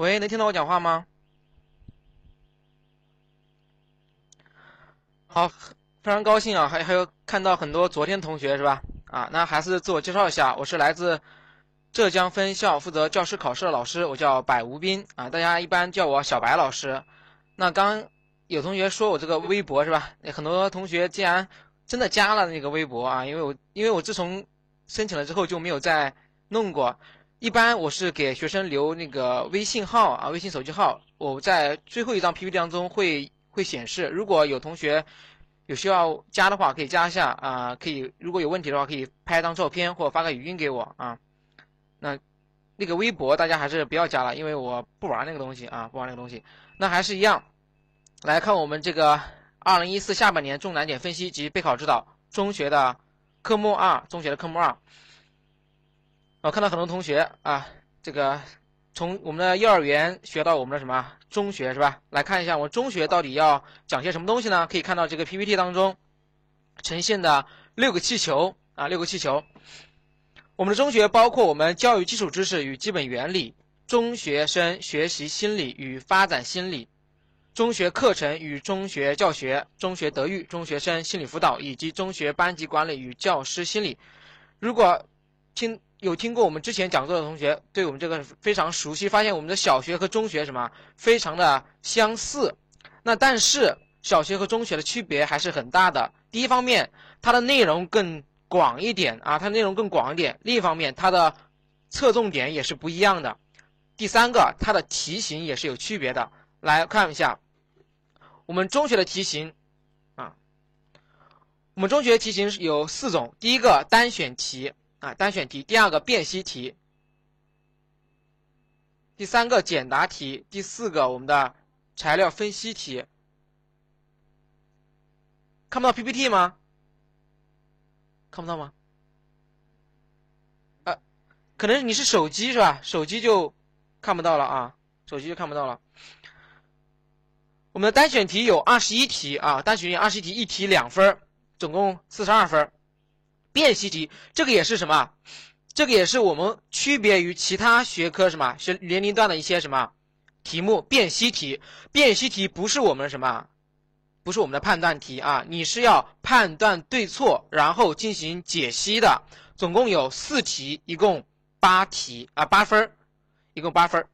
喂，能听到我讲话吗？好，非常高兴啊，还还有看到很多昨天同学是吧？啊，那还是自我介绍一下，我是来自浙江分校负责教师考试的老师，我叫柏吴斌啊，大家一般叫我小白老师。那刚有同学说我这个微博是吧？很多同学竟然真的加了那个微博啊，因为我因为我自从申请了之后就没有再弄过。一般我是给学生留那个微信号啊，微信手机号，我在最后一张 PPT 当中会会显示。如果有同学有需要加的话，可以加一下啊，可以如果有问题的话，可以拍张照片或发个语音给我啊。那那个微博大家还是不要加了，因为我不玩那个东西啊，不玩那个东西。那还是一样，来看我们这个二零一四下半年重难点分析及备考指导中学的科目二，中学的科目二。我看到很多同学啊，这个从我们的幼儿园学到我们的什么中学是吧？来看一下我们中学到底要讲些什么东西呢？可以看到这个 PPT 当中呈现的六个气球啊，六个气球。我们的中学包括我们教育基础知识与基本原理、中学生学习心理与发展心理、中学课程与中学教学、中学德育、中学生心理辅导以及中学班级管理与教师心理。如果听。有听过我们之前讲座的同学，对我们这个非常熟悉。发现我们的小学和中学什么非常的相似，那但是小学和中学的区别还是很大的。第一方面，它的内容更广一点啊，它内容更广一点；另一方面，它的侧重点也是不一样的。第三个，它的题型也是有区别的。来看一下我们中学的题型啊，我们中学题型有四种，第一个单选题。啊，单选题，第二个辨析题，第三个简答题，第四个我们的材料分析题。看不到 PPT 吗？看不到吗？呃，可能你是手机是吧？手机就看不到了啊，手机就看不到了。我们的单选题有二十一题啊，单选题二十一题，一题两分，总共四十二分。辨析题，这个也是什么？这个也是我们区别于其他学科什么学年龄段的一些什么题目？辨析题，辨析题不是我们什么，不是我们的判断题啊！你是要判断对错，然后进行解析的。总共有四题，一共八题啊，八分一共八分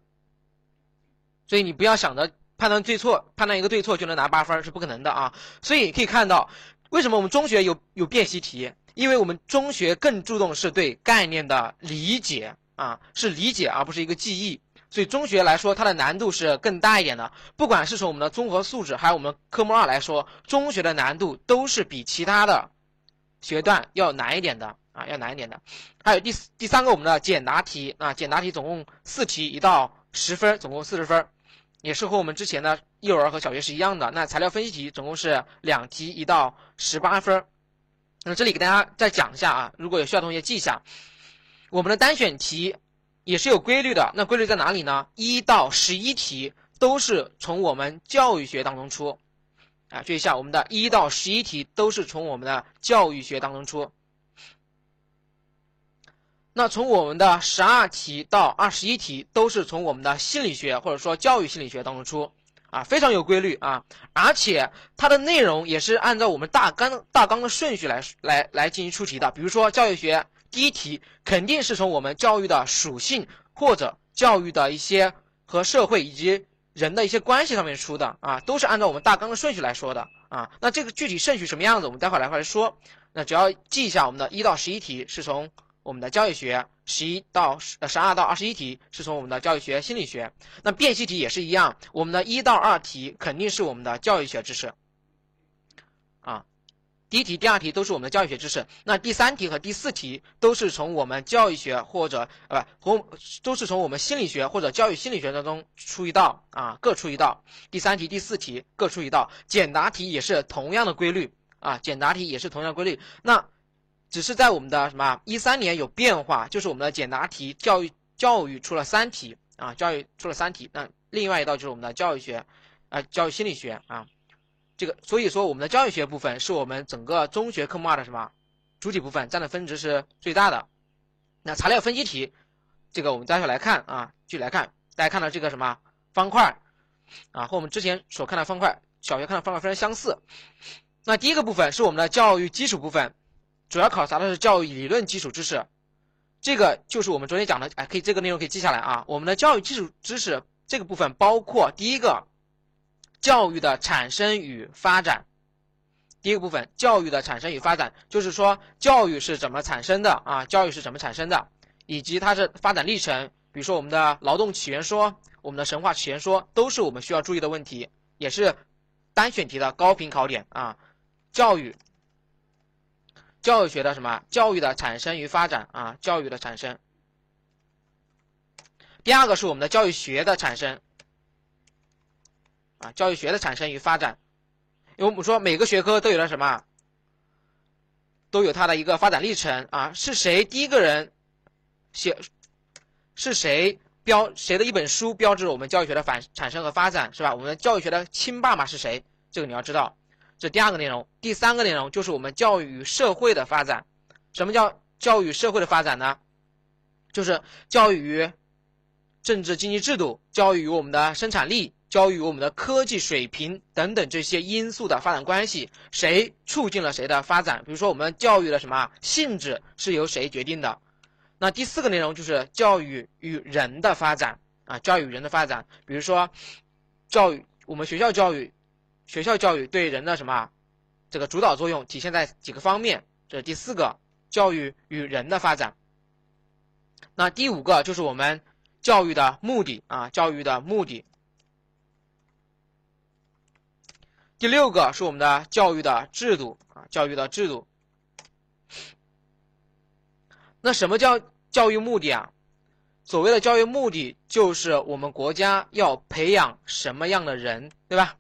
所以你不要想着判断对错，判断一个对错就能拿八分是不可能的啊！所以可以看到，为什么我们中学有有辨析题？因为我们中学更注重是对概念的理解啊，是理解而不是一个记忆，所以中学来说它的难度是更大一点的。不管是从我们的综合素质，还有我们科目二来说，中学的难度都是比其他的学段要难一点的啊，要难一点的。还有第、第三个我们的简答题啊，简答题总共四题，一道十分，总共四十分，也是和我们之前的幼儿和小学是一样的。那材料分析题总共是两题，一道十八分。那这里给大家再讲一下啊，如果有需要同学记一下，我们的单选题也是有规律的。那规律在哪里呢？一到十一题都是从我们教育学当中出，啊，注意一下，我们的一到十一题都是从我们的教育学当中出。那从我们的十二题到二十一题都是从我们的心理学或者说教育心理学当中出。啊，非常有规律啊，而且它的内容也是按照我们大纲大纲的顺序来来来进行出题的。比如说教育学第一题肯定是从我们教育的属性或者教育的一些和社会以及人的一些关系上面出的啊，都是按照我们大纲的顺序来说的啊。那这个具体顺序什么样子，我们待会儿来会来说。那只要记一下，我们的一到十一题是从我们的教育学。十一到十十二到二十一题是从我们的教育学心理学，那辨析题也是一样，我们的一到二题肯定是我们的教育学知识，啊，第一题、第二题都是我们的教育学知识，那第三题和第四题都是从我们教育学或者呃不都是从我们心理学或者教育心理学当中出一道啊，各出一道，第三题、第四题各出一道，简答题也是同样的规律啊，简答题也是同样规律，那。只是在我们的什么一三年有变化，就是我们的简答题教育教育出了三题啊，教育出了三题。那另外一道就是我们的教育学，啊，教育心理学啊，这个所以说我们的教育学部分是我们整个中学科目二的什么主体部分，占的分值是最大的。那材料分析题，这个我们待会来看啊，具体来看大家看到这个什么方块啊，和我们之前所看的方块，小学看的方块非常相似。那第一个部分是我们的教育基础部分，主要考察的是教育理论基础知识。这个就是我们昨天讲的，哎，可以这个内容可以记下来啊。我们的教育基础知识这个部分包括第一个，教育的产生与发展。第一个部分，教育的产生与发展，就是说教育是怎么产生的啊？教育是怎么产生的，以及它的发展历程。比如说我们的劳动起源说，我们的神话起源说，都是我们需要注意的问题，也是单选题的高频考点啊。教育。教育学的什么？教育的产生与发展啊，教育的产生。第二个是我们的教育学的产生啊，教育学的产生与发展。因为我们说每个学科都有了什么？都有它的一个发展历程啊。是谁第一个人写？是谁标谁的一本书标志着我们教育学的反产生和发展，是吧？我们教育学的亲爸爸是谁？这个你要知道。这第二个内容，第三个内容就是我们教育与社会的发展。什么叫教育社会的发展呢？就是教育与政治经济制度、教育与我们的生产力、教育与我们的科技水平等等这些因素的发展关系，谁促进了谁的发展？比如说我们教育的什么性质是由谁决定的？那第四个内容就是教育与人的发展啊，教育与人的发展。比如说教育，我们学校教育。学校教育对人的什么这个主导作用体现在几个方面？这是第四个，教育与人的发展。那第五个就是我们教育的目的啊，教育的目的。第六个是我们的教育的制度啊，教育的制度。那什么叫教育目的啊？所谓的教育目的就是我们国家要培养什么样的人，对吧？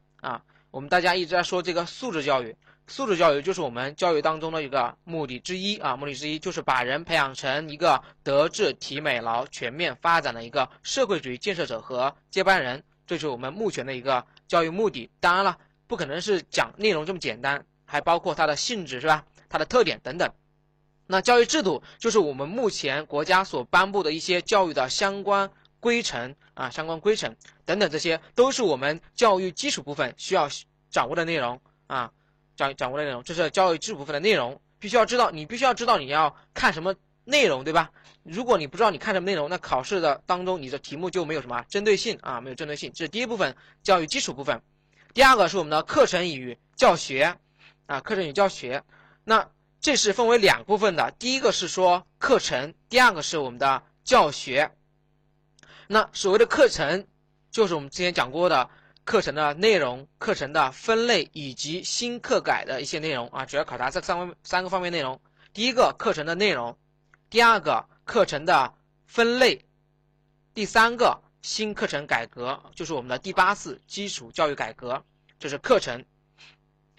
我们大家一直在说这个素质教育，素质教育就是我们教育当中的一个目的之一啊，目的之一就是把人培养成一个德智体美劳全面发展的一个社会主义建设者和接班人，这是我们目前的一个教育目的。当然了，不可能是讲内容这么简单，还包括它的性质是吧？它的特点等等。那教育制度就是我们目前国家所颁布的一些教育的相关。规程啊，相关规程等等，这些都是我们教育基础部分需要掌握的内容啊，掌掌握的内容，这是教育基础部分的内容，必须要知道，你必须要知道你要看什么内容，对吧？如果你不知道你看什么内容，那考试的当中你的题目就没有什么针对性啊，没有针对性。这是第一部分教育基础部分，第二个是我们的课程与教学啊，课程与教学，那这是分为两部分的，第一个是说课程，第二个是我们的教学。那所谓的课程，就是我们之前讲过的课程的内容、课程的分类以及新课改的一些内容啊，主要考察这三方三个方面内容。第一个课程的内容，第二个课程的分类，第三个新课程改革，就是我们的第八次基础教育改革，这是课程。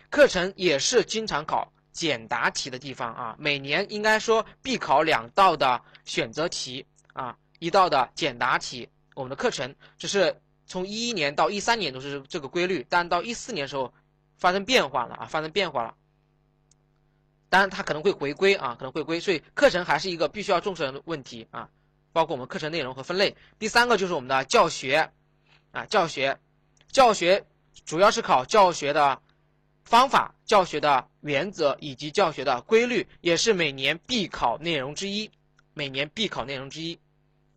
课程也是经常考简答题的地方啊，每年应该说必考两道的选择题啊。一道的简答题，我们的课程只是从一一年到一三年都是这个规律，但到一四年的时候发生变化了啊，发生变化了。当然它可能会回归啊，可能会归，所以课程还是一个必须要重视的问题啊，包括我们课程内容和分类。第三个就是我们的教学啊，教学，教学主要是考教学的方法、教学的原则以及教学的规律，也是每年必考内容之一，每年必考内容之一。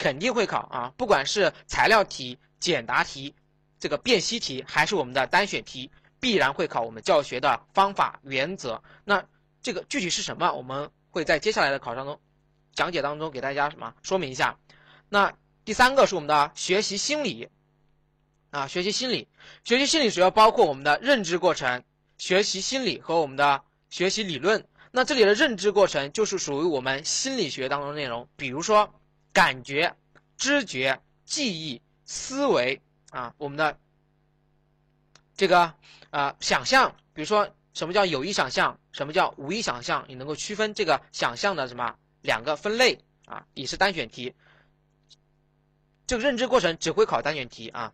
肯定会考啊，不管是材料题、简答题，这个辨析题，还是我们的单选题，必然会考我们教学的方法原则。那这个具体是什么？我们会在接下来的考场中讲解当中给大家什么说明一下。那第三个是我们的学习心理啊，学习心理，学习心理主要包括我们的认知过程、学习心理和我们的学习理论。那这里的认知过程就是属于我们心理学当中的内容，比如说。感觉、知觉、记忆、思维啊，我们的这个啊想象，比如说什么叫有意想象，什么叫无意想象，你能够区分这个想象的什么两个分类啊，也是单选题。这个认知过程只会考单选题啊，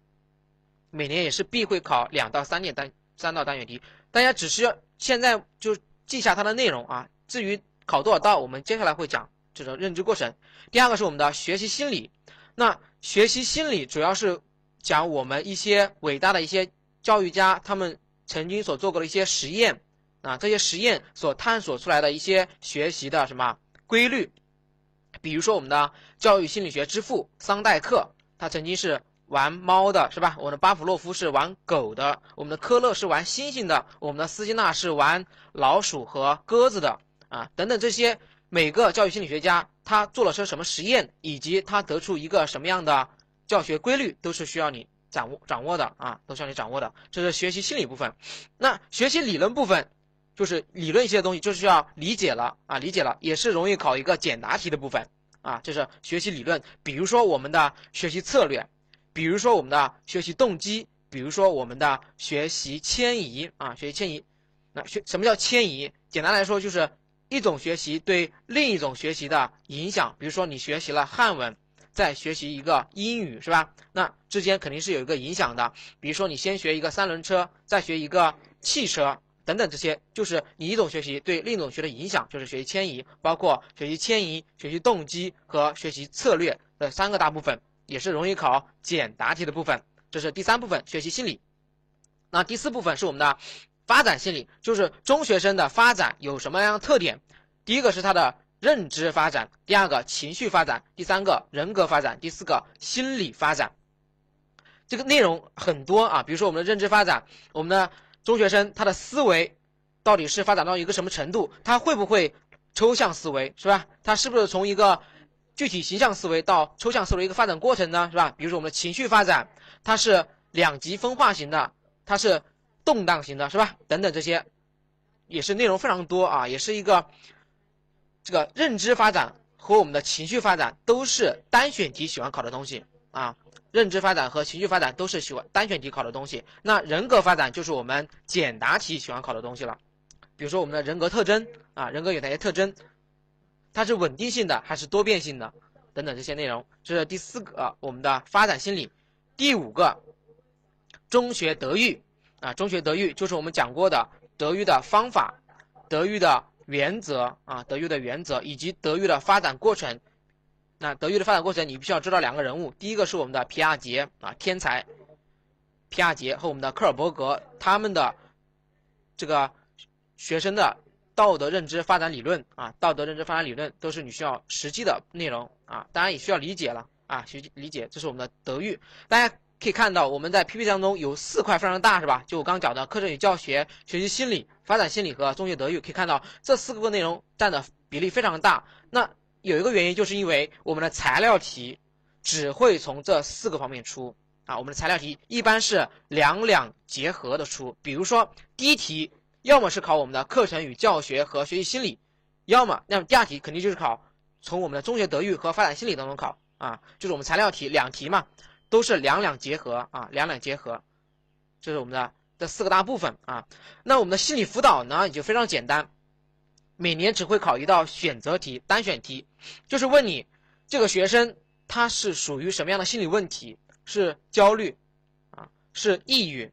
每年也是必会考两到三点单三道单选题，大家只需要现在就记下它的内容啊，至于考多少道，我们接下来会讲。这种认知过程，第二个是我们的学习心理。那学习心理主要是讲我们一些伟大的一些教育家他们曾经所做过的一些实验啊，这些实验所探索出来的一些学习的什么规律。比如说我们的教育心理学之父桑代克，他曾经是玩猫的，是吧？我们的巴甫洛夫是玩狗的，我们的科勒是玩猩猩的，我们的斯金纳是玩老鼠和鸽子的啊，等等这些每个教育心理学家他做了些什么实验，以及他得出一个什么样的教学规律，都是需要你掌握掌握的啊，都需要你掌握的。这是学习心理部分，那学习理论部分。就是理论一些东西，就是要理解了啊，理解了也是容易考一个简答题的部分啊。这是学习理论，比如说我们的学习策略，比如说我们的学习动机，比如说我们的学习迁移啊，学习迁移。那学什么叫迁移？简单来说，就是一种学习对另一种学习的影响。比如说你学习了汉文，再学习一个英语，是吧？那之间肯定是有一个影响的。比如说你先学一个三轮车，再学一个汽车。等等，这些就是你一种学习对另一种学的影响，就是学习迁移，包括学习迁移、学习动机和学习策略的三个大部分，也是容易考简答题的部分。这是第三部分学习心理。那第四部分是我们的发展心理，就是中学生的发展有什么样的特点？第一个是他的认知发展，第二个情绪发展，第三个人格发展，第四个心理发展。这个内容很多啊，比如说我们的认知发展，我们的。中学生他的思维到底是发展到一个什么程度？他会不会抽象思维，是吧？他是不是从一个具体形象思维到抽象思维一个发展过程呢？是吧？比如说我们的情绪发展，它是两极分化型的，它是动荡型的，是吧？等等这些也是内容非常多啊，也是一个这个认知发展和我们的情绪发展都是单选题喜欢考的东西啊。认知发展和情绪发展都是喜欢单选题考的东西，那人格发展就是我们简答题喜欢考的东西了。比如说我们的人格特征啊，人格有哪些特征？它是稳定性的还是多变性的？等等这些内容，这是第四个我们的发展心理。第五个，中学德育啊，中学德育就是我们讲过的德育的方法、德育的原则啊，德育的原则以及德育的发展过程。那德育的发展过程，你必须要知道两个人物。第一个是我们的皮亚杰啊，天才皮亚杰和我们的科尔伯格，他们的这个学生的道德认知发展理论啊，道德认知发展理论都是你需要实际的内容啊，当然也需要理解了啊，学理解，这是我们的德育。大家可以看到，我们在 PPT 当中有四块非常大，是吧？就我刚刚讲的课程与教学、学习心理、发展心理和中学德育，可以看到这四个内容占的比例非常大。那有一个原因，就是因为我们的材料题只会从这四个方面出啊。我们的材料题一般是两两结合的出。比如说第一题，要么是考我们的课程与教学和学习心理，要么那么第二题肯定就是考从我们的中学德育和发展心理当中考啊。就是我们材料题两题嘛，都是两两结合啊，两两结合，这是我们的这四个大部分啊。那我们的心理辅导呢，也就非常简单。每年只会考一道选择题、单选题，就是问你这个学生他是属于什么样的心理问题？是焦虑啊，是抑郁，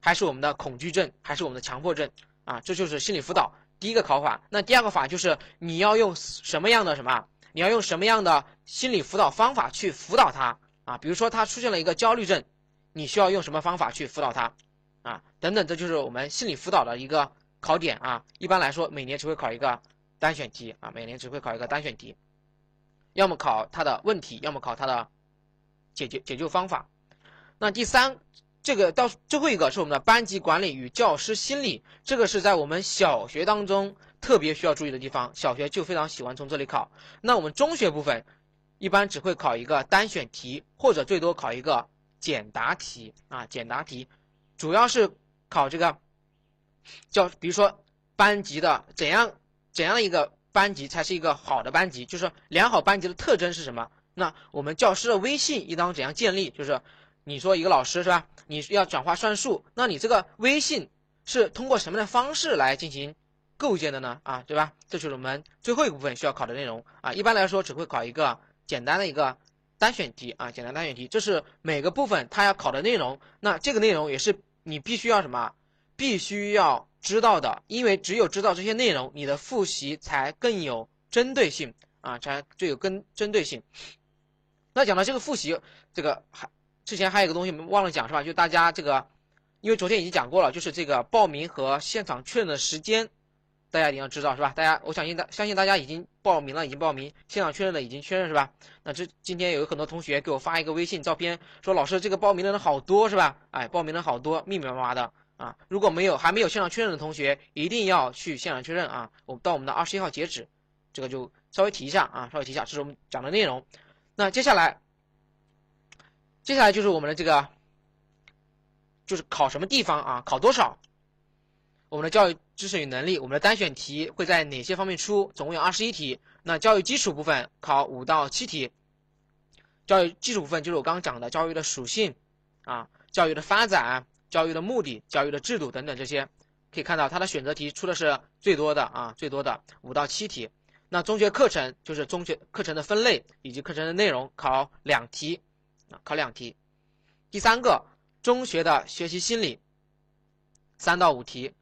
还是我们的恐惧症，还是我们的强迫症啊？这就是心理辅导第一个考法。那第二个法就是你要用什么样的什么？你要用什么样的心理辅导方法去辅导他啊？比如说他出现了一个焦虑症，你需要用什么方法去辅导他啊？等等，这就是我们心理辅导的一个。考点啊，一般来说每年只会考一个单选题啊，每年只会考一个单选题，要么考他的问题，要么考他的解决解救方法。那第三，这个到最后一个是我们的班级管理与教师心理，这个是在我们小学当中特别需要注意的地方，小学就非常喜欢从这里考。那我们中学部分一般只会考一个单选题，或者最多考一个简答题啊，简答题主要是考这个。教，比如说班级的怎样怎样一个班级才是一个好的班级？就是良好班级的特征是什么？那我们教师的威信应当怎样建立？就是你说一个老师是吧？你要讲话算数，那你这个威信是通过什么的方式来进行构建的呢？啊，对吧？这就是我们最后一部分需要考的内容啊。一般来说只会考一个简单的一个单选题啊，简单单选题，这是每个部分它要考的内容。那这个内容也是你必须要什么？必须要知道的，因为只有知道这些内容，你的复习才更有针对性啊，才最有更针对性。那讲到这个复习，这个还之前还有一个东西忘了讲是吧？就大家这个，因为昨天已经讲过了，就是这个报名和现场确认的时间，大家一定要知道是吧？大家我相信大相信大家已经报名了，已经报名，现场确认了已经确认是吧？那这今天有很多同学给我发一个微信照片，说老师这个报名的人好多是吧？哎，报名的好多，密密麻麻的啊！如果没有还没有现场确认的同学，一定要去现场确认啊！我们到我们的二十一号截止，这个就稍微提一下啊，稍微提一下，这是我们讲的内容。那接下来，接下来就是我们的这个，就是考什么地方啊？考多少？我们的教育知识与能力，我们的单选题会在哪些方面出？总共有二十一题。那教育基础部分考五到七题。教育基础部分就是我刚刚讲的教育的属性啊，教育的发展、教育的目的、教育的制度等等这些，可以看到它的选择题出的是最多的啊，最多的五到七题。那中学课程就是中学课程的分类以及课程的内容，考两题，啊，考两题。第三个，中学的学习心理，三到五题。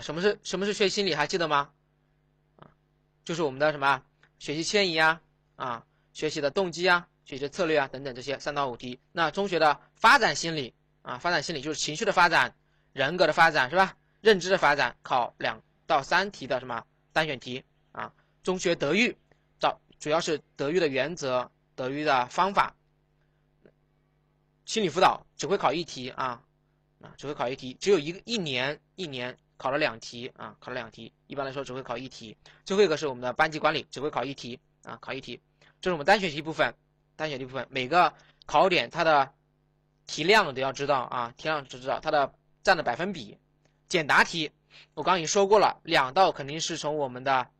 什么是什么是学习心理？还记得吗？啊，就是我们的什么学习迁移啊，啊，学习的动机啊，学习策略啊等等这些三到五题。那中学的发展心理啊，发展心理就是情绪的发展、人格的发展是吧？认知的发展，考两到三题的什么单选题啊？中学德育，找主要是德育的原则、德育的方法。心理辅导只会考一题啊，啊，只会考一题，只有一个一年一年考了两题啊，考了两题，一般来说只会考一题。最后一个是我们的班级管理，只会考一题啊，考一题。这是我们单选题部分，单选题部分每个考点它的题量都要知道啊，题量知道它的占的百分比。简答题我刚刚已经说过了，两道肯定是从我们的。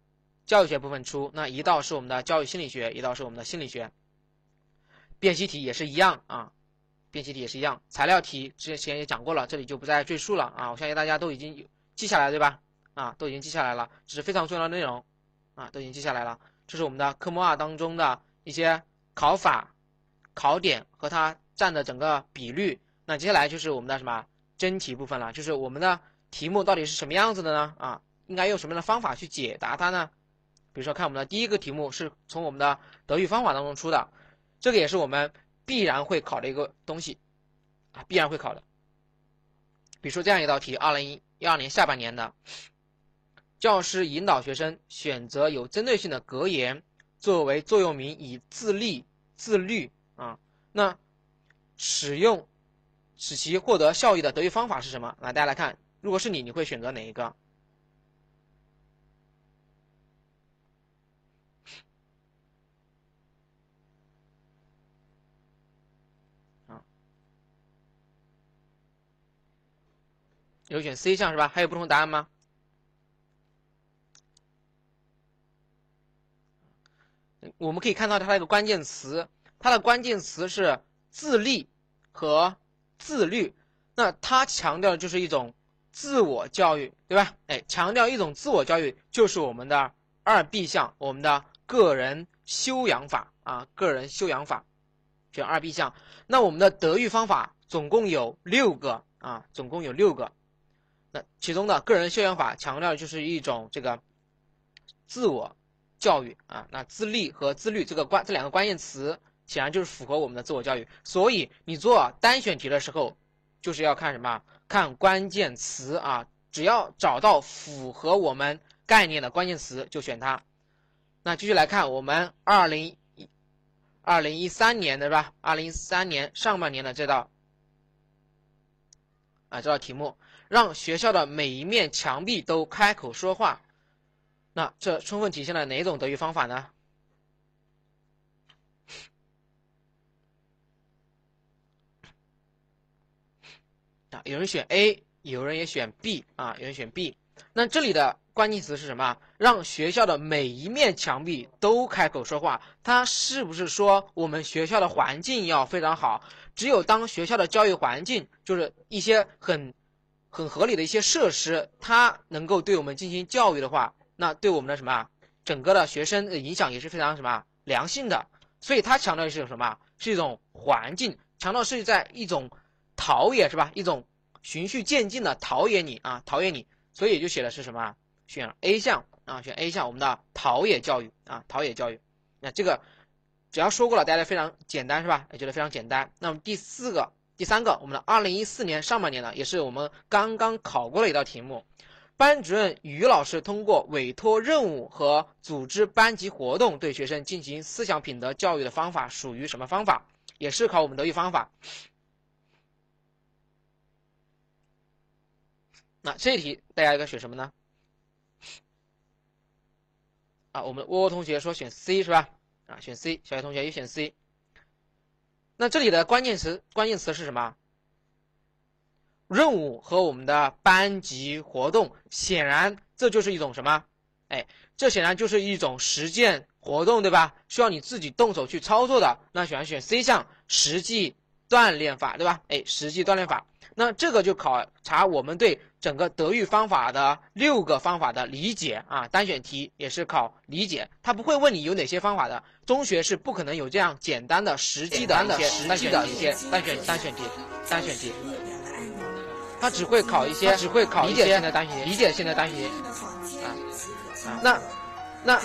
教育学部分出，那一道是我们的教育心理学，一道是我们的心理学。辨析题也是一样啊，辨析题也是一样。材料题之前也讲过了，这里就不再赘述了啊。我相信大家都已经有记下来，对吧？啊，都已经记下来了，这是非常重要的内容啊，都已经记下来了。这是我们的科目二当中的一些考法、考点和它占的整个比率。那接下来就是我们的什么真题部分了，就是我们的题目到底是什么样子的呢？啊，应该用什么样的方法去解答它呢？比如说，看我们的第一个题目是从我们的德育方法当中出的，这个也是我们必然会考的一个东西啊，必然会考的。比如说这样一道题，二零一一二年下半年的，教师引导学生选择有针对性的格言作为座右铭，以自立自律啊。那使用使其获得效益的德育方法是什么？来，大家来看，如果是你，你会选择哪一个？有选 C 项是吧？还有不同答案吗？我们可以看到它一个关键词，它的关键词是自立和自律。那它强调的就是一种自我教育，对吧？哎，强调一种自我教育就是我们的二 B 项，我们的个人修养法啊，个人修养法，选二 B 项。那我们的德育方法总共有六个啊，总共有六个。那其中的个人修养法强调的就是一种这个自我教育啊，那自立和自律这个关这两个关键词显然就是符合我们的自我教育，所以你做单选题的时候就是要看什么？看关键词啊，只要找到符合我们概念的关键词就选它。那继续来看我们二零一二零一三年的是吧？二零一三年上半年的这道啊这道题目。让学校的每一面墙壁都开口说话，那这充分体现了哪种德育方法呢？啊，有人选 A，有人也选 B 啊，有人选 B。那这里的关键词是什么？让学校的每一面墙壁都开口说话，它是不是说我们学校的环境要非常好？只有当学校的教育环境就是一些很。很合理的一些设施，它能够对我们进行教育的话，那对我们的什么整个的学生的影响也是非常什么良性的。所以它强调的是什么？是一种环境，强调是在一种陶冶是吧？一种循序渐进的陶冶你啊，陶冶你。所以就写的是什么？选 A 项啊，选 A 项，我们的陶冶教育啊，陶冶教育。那这个只要说过了，大家非常简单是吧？也觉得非常简单。那么第四个、第三个，我们的二零一四年上半年呢，也是我们刚刚考过的一道题目。班主任于老师通过委托任务和组织班级活动对学生进行思想品德教育的方法属于什么方法？也是考我们德育方法。那这题大家应该选什么呢？啊，我们窝窝同学说选 C 是吧？啊，选 C，小学同学也选 C。那这里的关键词关键词是什么？任务和我们的班级活动，显然这就是一种什么？哎，这显然就是一种实践活动，对吧？需要你自己动手去操作的。那选选 C 项，实际锻炼法，对吧？哎，实际锻炼法。那这个就考察我们对整个德育方法的六个方法的理解啊，单选题也是考理解，他不会问你有哪些方法的。中学是不可能有这样简单的实际的一些单选一些单选单选题单选题，他只会考一些只会考理解性的单选题，理解性的单选题。那那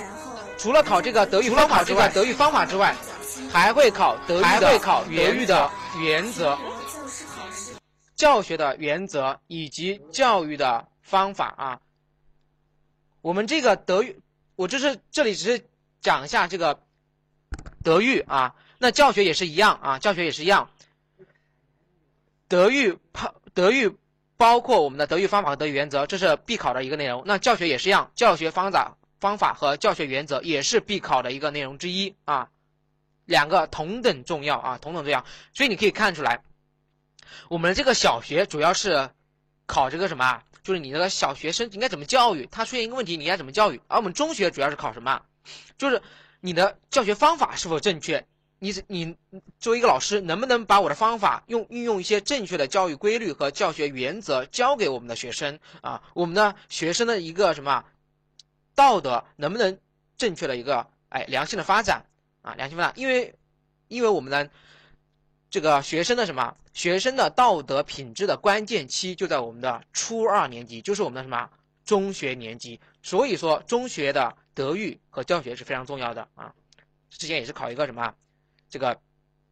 除了考这个德育方法之外，德育方法之外，还会考德育会考德育的原则。教学的原则以及教育的方法啊，我们这个德育，我这是这里只是讲一下这个德育啊，那教学也是一样啊，教学也是一样。德育包德育包括我们的德育方法和德育原则，这是必考的一个内容。那教学也是一样，教学方法方法和教学原则也是必考的一个内容之一啊，两个同等重要啊，同等重要。所以你可以看出来。我们这个小学主要是考这个什么？就是你这个小学生应该怎么教育？他出现一个问题，你应该怎么教育？而我们中学主要是考什么？就是你的教学方法是否正确？你你作为一个老师，能不能把我的方法用运用一些正确的教育规律和教学原则教给我们的学生啊？我们的学生的一个什么道德能不能正确的一个哎良性的发展啊？良性发展，因为因为我们的。这个学生的什么？学生的道德品质的关键期就在我们的初二年级，就是我们的什么中学年级。所以说，中学的德育和教学是非常重要的啊。之前也是考一个什么这个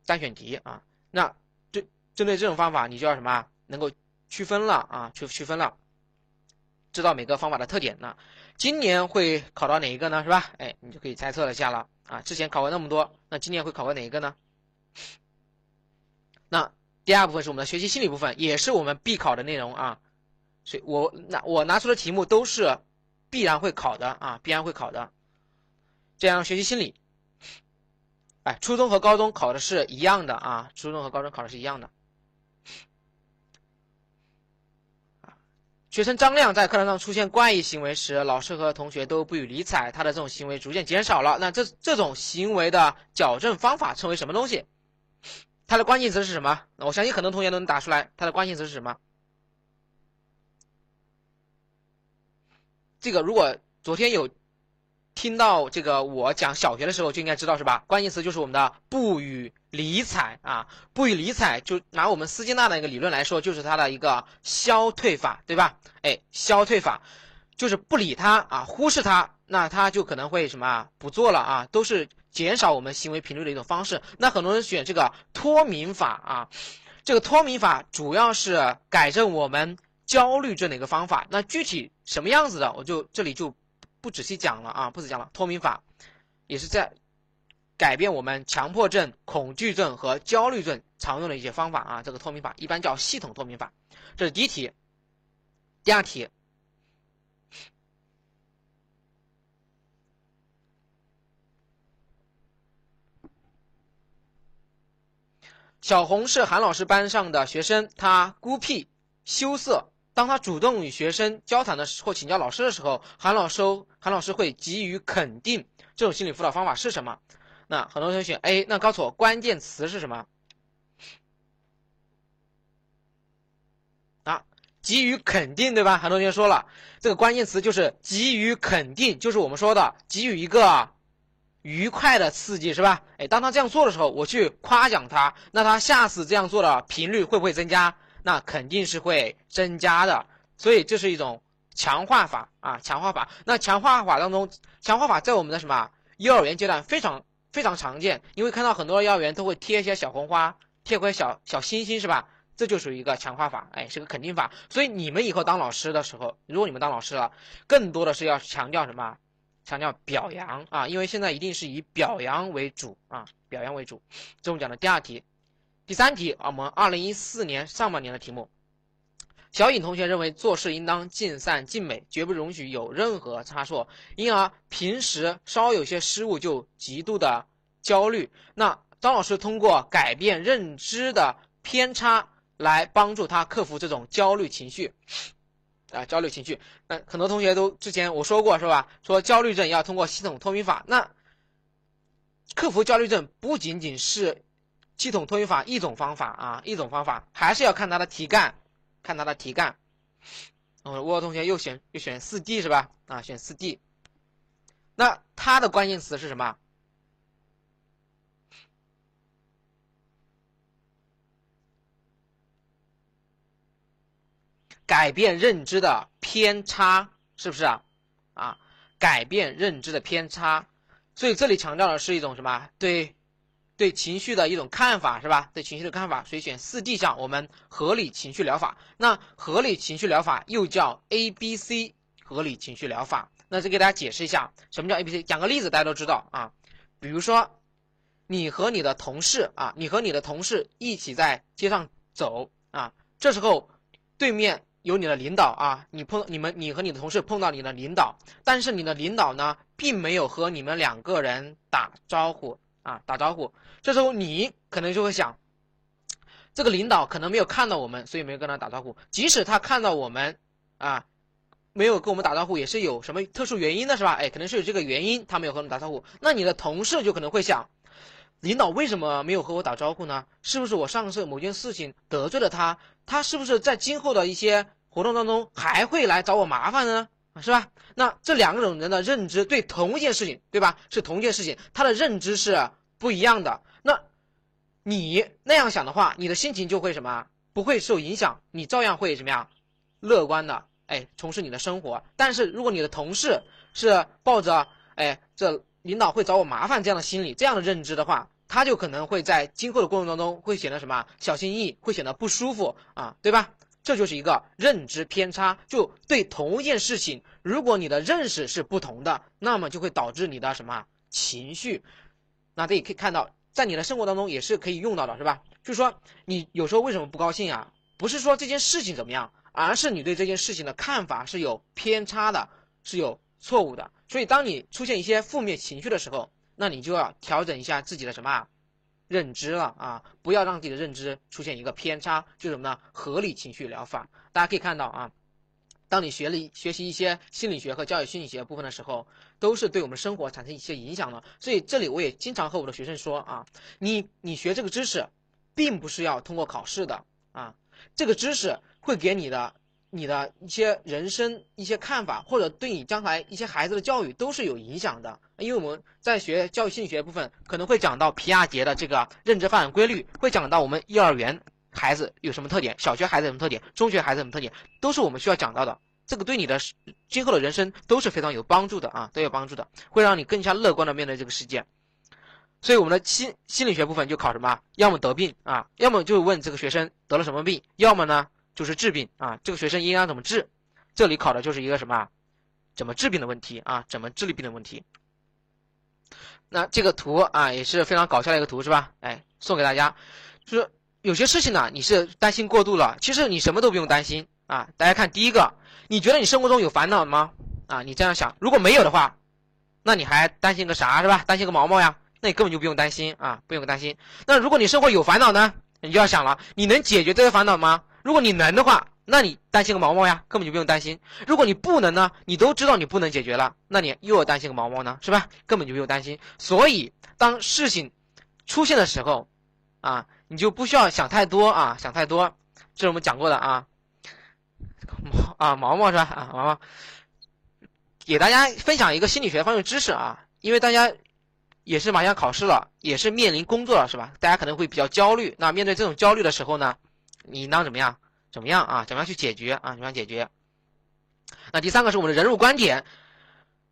单选题啊。那对针对这种方法，你就要什么能够区分了啊，去区分了，知道每个方法的特点呢？今年会考到哪一个呢？是吧？哎，你就可以猜测一下了啊。之前考过那么多，那今年会考过哪一个呢？那第二部分是我们的学习心理部分，也是我们必考的内容啊。所以我拿我拿出的题目都是必然会考的啊，必然会考的。这样学习心理，哎，初中和高中考的是一样的啊，初中和高中考的是一样的。学生张亮在课堂上出现怪异行为时，老师和同学都不予理睬，他的这种行为逐渐减少了。那这这种行为的矫正方法称为什么东西？它的关键词是什么？我相信很多同学都能答出来。它的关键词是什么？这个如果昨天有听到这个我讲小学的时候，就应该知道是吧？关键词就是我们的不予理睬啊！不予理睬，就拿我们斯金纳的一个理论来说，就是它的一个消退法，对吧？哎，消退法就是不理他啊，忽视他，那他就可能会什么不做了啊，都是。减少我们行为频率的一种方式。那很多人选这个脱敏法啊，这个脱敏法主要是改正我们焦虑症的一个方法。那具体什么样子的，我就这里就不仔细讲了啊，不仔细讲了。脱敏法也是在改变我们强迫症、恐惧症和焦虑症常用的一些方法啊。这个脱敏法一般叫系统脱敏法。这是第一题，第二题。小红是韩老师班上的学生，她孤僻羞涩。当她主动与学生交谈的时候，请教老师的时候，韩老师韩老师会给予肯定。这种心理辅导方法是什么？那很多同学选 A，那告诉我关键词是什么？啊，给予肯定，对吧？很多同学说了，这个关键词就是给予肯定，就是我们说的给予一个。愉快的刺激是吧？哎，当他这样做的时候，我去夸奖他，那他下次这样做的频率会不会增加？那肯定是会增加的。所以这是一种强化法啊，强化法。那强化法当中，强化法在我们的什么幼儿园阶段非常非常常见，因为看到很多幼儿园都会贴一些小红花，贴块小小星星，是吧？这就属于一个强化法，哎，是个肯定法。所以你们以后当老师的时候，如果你们当老师了，更多的是要强调什么？强调表扬啊，因为现在一定是以表扬为主啊，表扬为主。这我们讲的第二题，第三题啊，我们二零一四年上半年的题目。小颖同学认为做事应当尽善尽美，绝不容许有任何差错，因而平时稍有些失误就极度的焦虑。那张老师通过改变认知的偏差来帮助他克服这种焦虑情绪，啊，焦虑情绪。那很多同学都之前我说过是吧？说焦虑症要通过系统脱敏法。那克服焦虑症不仅仅是系统脱敏法一种方法啊，一种方法还是要看他的题干。看他的题干，哦，沃同学又选又选四 D 是吧？啊，选四 D。那它的关键词是什么？改变认知的偏差，是不是啊？啊，改变认知的偏差。所以这里强调的是一种什么？对。对情绪的一种看法是吧？对情绪的看法，所以选四 D 项，我们合理情绪疗法。那合理情绪疗法又叫 A B C 合理情绪疗法。那再给大家解释一下，什么叫 A B C？讲个例子，大家都知道啊。比如说，你和你的同事啊，你和你的同事一起在街上走啊，这时候对面有你的领导啊，你碰你们你和你的同事碰到你的领导，但是你的领导呢，并没有和你们两个人打招呼。啊，打招呼，这时候你可能就会想，这个领导可能没有看到我们，所以没有跟他打招呼。即使他看到我们，啊，没有跟我们打招呼，也是有什么特殊原因的，是吧？哎，可能是有这个原因，他没有和我们打招呼。那你的同事就可能会想，领导为什么没有和我打招呼呢？是不是我上次某件事情得罪了他？他是不是在今后的一些活动当中还会来找我麻烦呢？是吧？那这两种人的认知对同一件事情，对吧？是同一件事情，他的认知是不一样的。那你那样想的话，你的心情就会什么？不会受影响，你照样会怎么样？乐观的，哎，从事你的生活。但是如果你的同事是抱着哎，这领导会找我麻烦这样的心理，这样的认知的话，他就可能会在今后的过程当中会显得什么？小心翼翼，会显得不舒服啊，对吧？这就是一个认知偏差，就对同一件事情，如果你的认识是不同的，那么就会导致你的什么情绪？那这也可以看到，在你的生活当中也是可以用到的，是吧？就是说，你有时候为什么不高兴啊？不是说这件事情怎么样，而是你对这件事情的看法是有偏差的，是有错误的。所以，当你出现一些负面情绪的时候，那你就要调整一下自己的什么？认知了啊，不要让自己的认知出现一个偏差，就什么呢？合理情绪疗法，大家可以看到啊，当你学了学习一些心理学和教育心理学部分的时候，都是对我们生活产生一些影响的。所以这里我也经常和我的学生说啊，你你学这个知识，并不是要通过考试的啊，这个知识会给你的。你的一些人生一些看法，或者对你将来一些孩子的教育都是有影响的。因为我们在学教育心理学部分，可能会讲到皮亚杰的这个认知发展规律，会讲到我们幼儿园孩子有什么特点，小学孩子有什么特点，中学孩子有什么特点，都是我们需要讲到的。这个对你的今后的人生都是非常有帮助的啊，都有帮助的，会让你更加乐观的面对这个世界。所以我们的心心理学部分就考什么？要么得病啊，要么就问这个学生得了什么病，要么呢？就是治病啊，这个学生应该怎么治？这里考的就是一个什么？怎么治病的问题啊？怎么治理病的问题？那这个图啊也是非常搞笑的一个图是吧？哎，送给大家，就是有些事情呢，你是担心过度了，其实你什么都不用担心啊。大家看第一个，你觉得你生活中有烦恼吗？啊，你这样想，如果没有的话，那你还担心个啥是吧？担心个毛毛呀？那你根本就不用担心啊，不用担心。那如果你生活有烦恼呢，你就要想了，你能解决这些烦恼吗？如果你能的话，那你担心个毛毛呀，根本就不用担心。如果你不能呢，你都知道你不能解决了，那你又要担心个毛毛呢，是吧？根本就不用担心。所以，当事情出现的时候，啊，你就不需要想太多啊，想太多。这是我们讲过的啊，毛啊毛毛是吧？啊毛毛，给大家分享一个心理学方面知识啊，因为大家也是马上考试了，也是面临工作了，是吧？大家可能会比较焦虑。那面对这种焦虑的时候呢？你应当怎么样？怎么样啊？怎么样去解决啊？怎么样解决？那第三个是我们的人物观点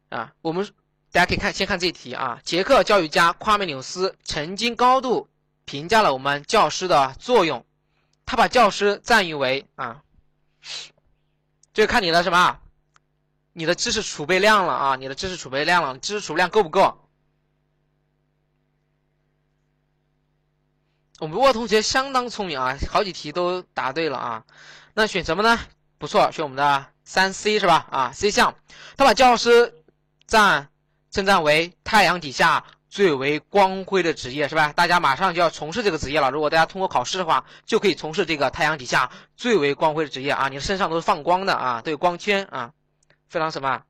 啊。我们大家可以看，先看这一题啊。捷克教育家夸美纽斯曾经高度评价了我们教师的作用，他把教师赞誉为啊，这看你的什么？你的知识储备量了啊，你的知识储备量了，知识储备量够不够？我们沃同学相当聪明啊，好几题都答对了啊。那选什么呢？不错，选我们的三 C 是吧？啊，C 项，他把教师赞称赞为太阳底下最为光辉的职业是吧？大家马上就要从事这个职业了。如果大家通过考试的话，就可以从事这个太阳底下最为光辉的职业啊！你身上都是放光的啊，都有光圈啊，非常什么？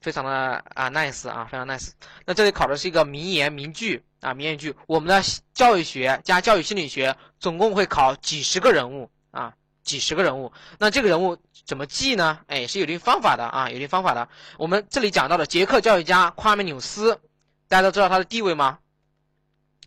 非常的啊，nice 啊，非常 nice。那这里考的是一个名言名句啊，名言句。我们的教育学加教育心理学总共会考几十个人物啊，几十个人物。那这个人物怎么记呢？哎，是有一定方法的啊，有一定方法的。我们这里讲到的捷克教育家夸美纽斯，大家都知道他的地位吗？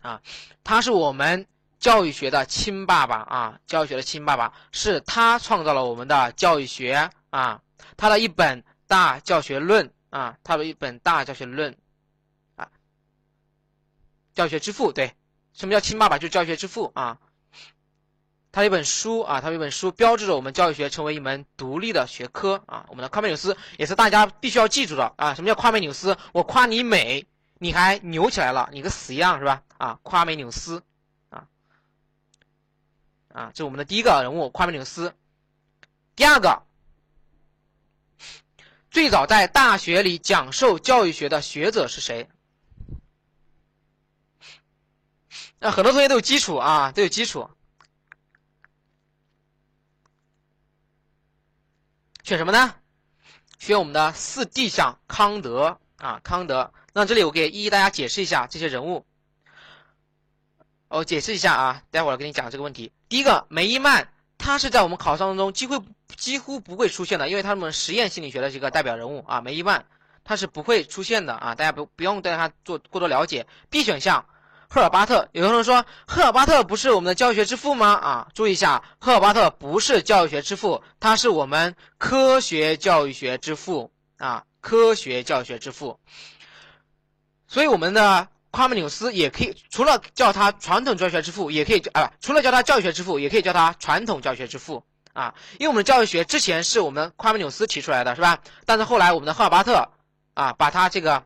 啊，他是我们教育学的亲爸爸啊，教育学的亲爸爸，是他创造了我们的教育学啊，他的一本大教学论。啊，他的一本大教学论，教学之父，对，什么叫亲爸爸？就是教学之父啊。他一本书啊，他一本书标志着我们教育学成为一门独立的学科啊。我们的夸美纽斯也是大家必须要记住的啊。什么叫夸美纽斯？我夸你美，你还扭起来了，你个死样是吧？啊，夸美纽斯，啊，啊，这是我们的第一个人物，夸美纽斯。第二个。最早在大学里讲授教育学的学者是谁？那很多同学都有基础啊，都有基础。选什么呢？选我们的四 D 项康德啊，康德。那这里我给一一大家解释一下这些人物。我解释一下啊，待会儿给你讲这个问题。第一个梅伊曼。他是在我们考试当中几乎几乎不会出现的，因为他们实验心理学的这个代表人物啊，梅伊曼他是不会出现的啊，大家不不用对他做过多了解。B 选项，赫尔巴特，有人说赫尔巴特不是我们的教学之父吗？啊，注意一下，赫尔巴特不是教育学之父，他是我们科学教育学之父啊，科学教学之父。所以我们的。夸美纽斯也可以，除了叫他传统教学之父，也可以啊，除了叫他教学之父，也可以叫他传统教学之父啊。因为我们的教育学之前是我们夸美纽斯提出来的，是吧？但是后来我们的赫尔巴特啊，把他这个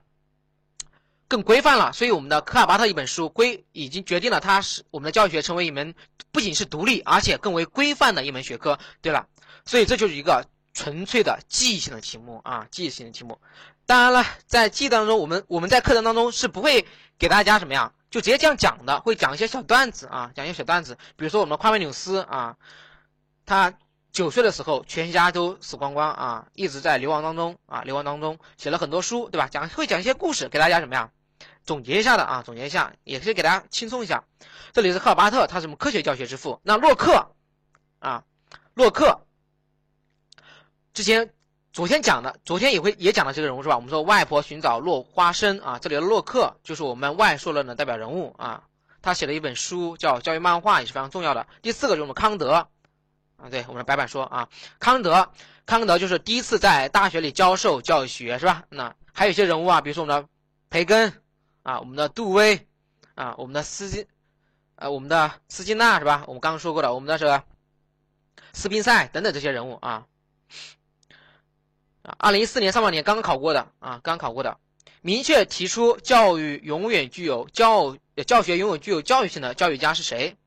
更规范了，所以我们的科尔巴特一本书规已经决定了，它是我们的教育学成为一门不仅是独立，而且更为规范的一门学科。对了，所以这就是一个纯粹的记忆性的题目啊，记忆性的题目。当然了，在记忆当中，我们我们在课程当中是不会给大家什么呀，就直接这样讲的，会讲一些小段子啊，讲一些小段子。比如说我们夸美纽斯啊，他九岁的时候全家都死光光啊，一直在流亡当中啊，流亡当中写了很多书，对吧？讲会讲一些故事给大家什么呀，总结一下的啊，总结一下，也可以给大家轻松一下。这里是赫尔巴特，他是我们科学教学之父。那洛克啊，洛克之前。昨天讲的，昨天也会也讲了这个人物是吧？我们说外婆寻找落花生啊，这里的洛克就是我们外硕论的代表人物啊。他写了一本书叫《教育漫画》，也是非常重要的。第四个就是我们康德啊，对，我们的白板说啊，康德，康德就是第一次在大学里教授教育学是吧？那还有一些人物啊，比如说我们的培根啊，我们的杜威啊，我们的斯金，啊，我们的斯金纳是吧？我们刚刚说过的，我们的这个斯宾塞等等这些人物啊。二零一四年上半年刚刚考过的啊，刚考过的，明确提出教育永远具有教教学永远具有教育性的教育家是谁？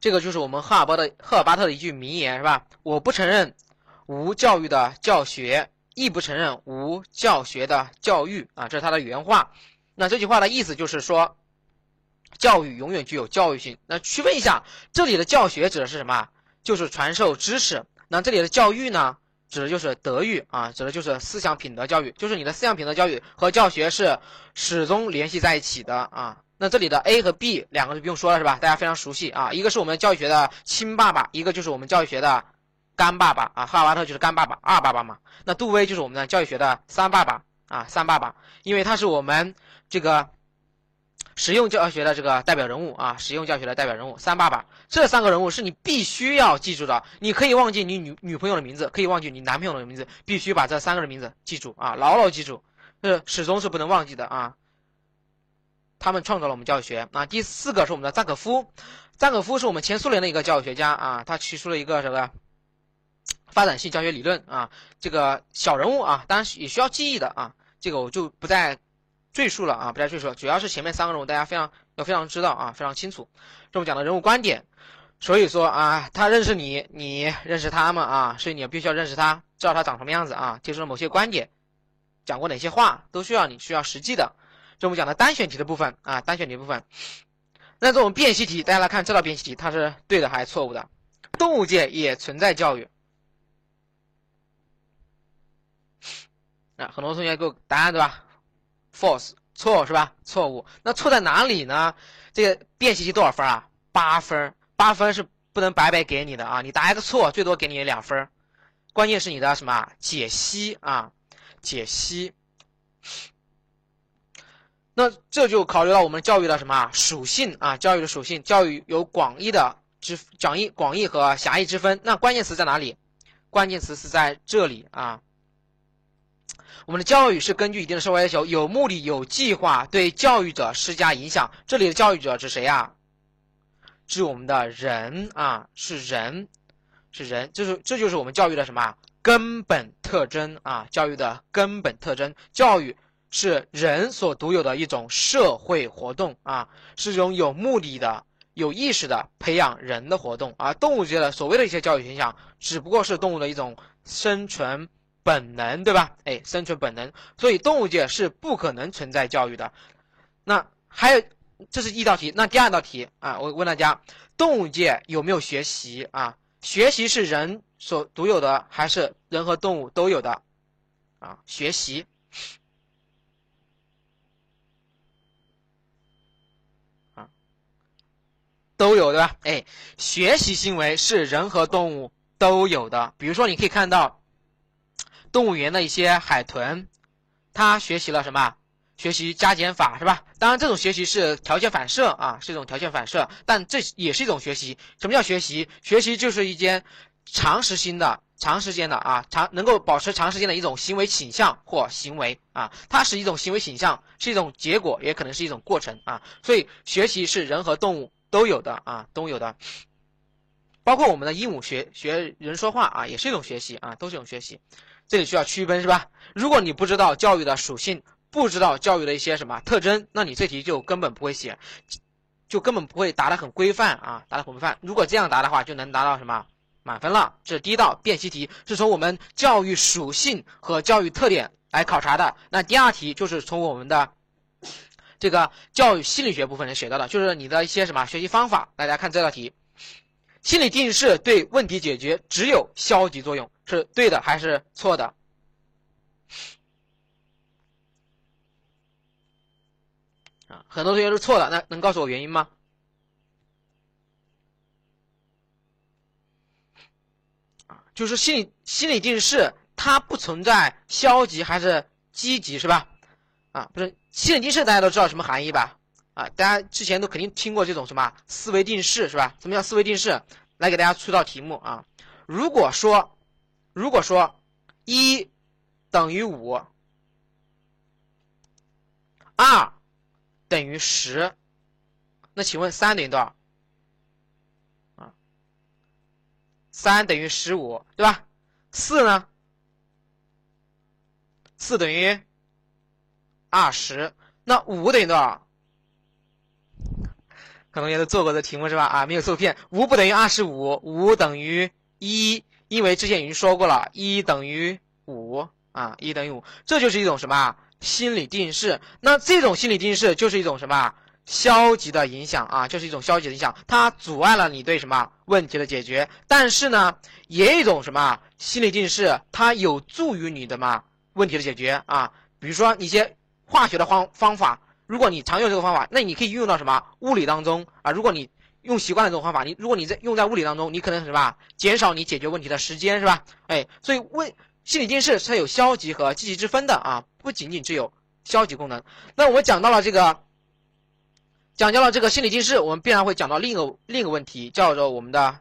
这个就是我们赫尔巴的赫尔巴特的一句名言是吧？我不承认无教育的教学，亦不承认无教学的教育啊，这是他的原话。那这句话的意思就是说。教育永远具有教育性。那区分一下，这里的教学指的是什么？就是传授知识。那这里的教育呢，指的就是德育啊，指的就是思想品德教育，就是你的思想品德教育和教学是始终联系在一起的啊。那这里的 A 和 B 两个就不用说了是吧？大家非常熟悉啊。一个是我们教育学的亲爸爸，一个就是我们教育学的干爸爸啊。赫尔巴特就是干爸爸，二爸爸嘛。那杜威就是我们的教育学的三爸爸啊，三爸爸，因为他是我们这个。实用教学的这个代表人物啊，实用教学的代表人物三爸爸，这三个人物是你必须要记住的。你可以忘记你女女朋友的名字，可以忘记你男朋友的名字，必须把这三个人名字记住啊，牢牢记住，这始终是不能忘记的啊。他们创造了我们教育学啊。第四个是我们的赞可夫，赞可夫是我们前苏联的一个教育学家啊，他提出了一个什么发展性教学理论啊。这个小人物啊，当然也需要记忆的啊，这个我就不再。赘述了啊，不再赘述了，主要是前面三个人物大家非常要非常知道啊，非常清楚。这么讲的人物观点，所以说啊，他认识你，你认识他们啊，所以你必须要认识他，知道他长什么样子啊，提出了某些观点，讲过哪些话，都需要你需要实际的。这我们讲的单选题的部分啊，单选题部分。那这种辨析题，大家来看这道辨析题，它是对的还是错误的？动物界也存在教育啊，很多同学给我答案对吧？false 错是吧？错误。那错在哪里呢？这个辨析题多少分啊？八分，八分是不能白白给你的啊！你答一个错，最多给你两分。关键是你的什么解析啊？解析。那这就考虑到我们教育的什么属性啊？教育的属性，教育有广义的之讲义、广义和狭义之分。那关键词在哪里？关键词是在这里啊。我们的教育是根据一定的社会要求，有目的、有计划，对教育者施加影响。这里的教育者是谁呀？是我们的人啊，是人，是人，就是这就是我们教育的什么根本特征啊？教育的根本特征，教育是人所独有的一种社会活动啊，是一种有目的的、有意识的培养人的活动。而动物界的所谓的一些教育现象，只不过是动物的一种生存。本能对吧？哎，生存本能，所以动物界是不可能存在教育的。那还有，这是一道题。那第二道题啊，我问大家，动物界有没有学习啊？学习是人所独有的，还是人和动物都有的？啊，学习都有对吧？哎，学习行为是人和动物都有的。比如说，你可以看到。动物园的一些海豚，它学习了什么？学习加减法是吧？当然，这种学习是条件反射啊，是一种条件反射，但这也是一种学习。什么叫学习？学习就是一件长时性的、长时间的啊，长能够保持长时间的一种行为倾向或行为啊，它是一种行为倾向，是一种结果，也可能是一种过程啊。所以，学习是人和动物都有的啊，都有的。包括我们的鹦鹉学学人说话啊，也是一种学习啊，都是一种学习。这里需要区分是吧？如果你不知道教育的属性，不知道教育的一些什么特征，那你这题就根本不会写，就根本不会答得很规范啊，答得很规范。如果这样答的话，就能达到什么满分了。这是第一道辨析题，是从我们教育属性和教育特点来考察的。那第二题就是从我们的这个教育心理学部分能学到的，就是你的一些什么学习方法。大家看这道题，心理定式对问题解决只有消极作用。是对的还是错的？啊，很多同学是错的，那能告诉我原因吗？啊，就是心理心理定式它不存在消极还是积极是吧？啊，不是心理定式大家都知道什么含义吧？啊，大家之前都肯定听过这种什么思维定式是吧？什么叫思维定式？来给大家出一道题目啊，如果说。如果说一等于五，二等于十，那请问三等于多少？啊，三等于十五，对吧？四呢？四等于二十，那五等于多少？可能也都做过的题目是吧？啊，没有受骗，五不等于二十五，五等于一。因为之前已经说过了，一等于五啊，一等于五，这就是一种什么心理定式？那这种心理定式就是一种什么消极的影响啊？就是一种消极的影响，它阻碍了你对什么问题的解决。但是呢，也有一种什么心理定式，它有助于你的嘛问题的解决啊？比如说一些化学的方方法，如果你常用这个方法，那你可以运用到什么物理当中啊？如果你用习惯了这种方法，你如果你在用在物理当中，你可能什么减少你解决问题的时间是吧？哎，所以问心理定式是有消极和积极之分的啊，不仅仅只有消极功能。那我们讲到了这个讲到了这个心理近视，我们必然会讲到另一个另一个问题，叫做我们的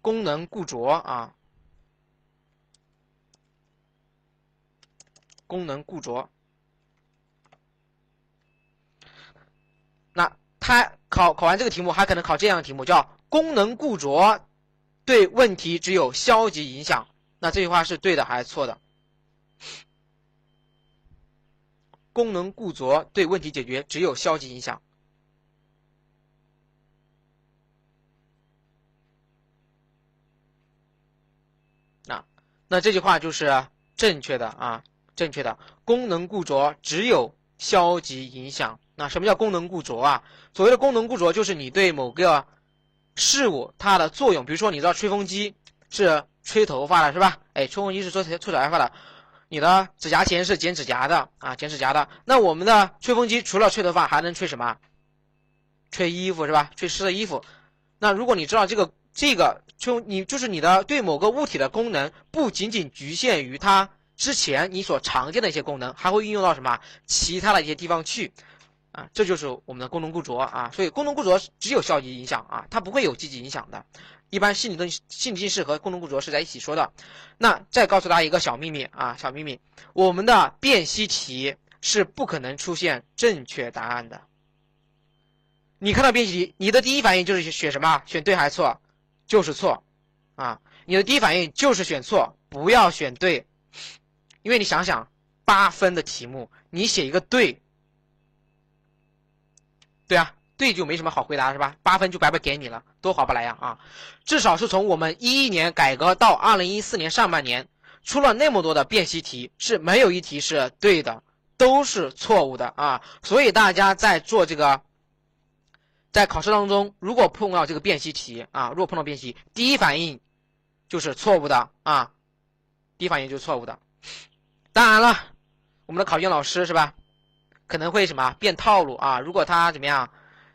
功能固着啊。功能固着。那他考考完这个题目，还可能考这样的题目，叫功能固着对问题只有消极影响。那这句话是对的还是错的？功能固着对问题解决只有消极影响。那那这句话就是正确的啊，正确的。功能固着只有消极影响。那什么叫功能固着啊？所谓的功能固着，就是你对某个事物它的作用，比如说你知道吹风机是吹头发的，是吧？哎，吹风机是吹吹头发的。你的指甲钳是剪指甲的啊，剪指甲的。那我们的吹风机除了吹头发，还能吹什么？吹衣服是吧？吹湿的衣服。那如果你知道这个这个吹，你就是你的对某个物体的功能，不仅仅局限于它之前你所常见的一些功能，还会运用到什么其他的一些地方去啊？这就是我们的功能固着啊。所以功能固着只有消极影响啊，它不会有积极影响的。一般心理的心理近视和功能固着是在一起说的。那再告诉大家一个小秘密啊，小秘密，我们的辨析题是不可能出现正确答案的。你看到辨析题，你的第一反应就是选什么？选对还是错？就是错，啊，你的第一反应就是选错，不要选对，因为你想想，八分的题目，你写一个对，对啊。对，就没什么好回答，是吧？八分就白白给你了，多划不来呀！啊，至少是从我们一一年改革到二零一四年上半年，出了那么多的辨析题，是没有一题是对的，都是错误的啊！所以大家在做这个，在考试当中，如果碰到这个辨析题啊，如果碰到辨析，第一反应就是错误的啊，第一反应就是错误的。当然了，我们的考卷老师是吧，可能会什么变套路啊？如果他怎么样？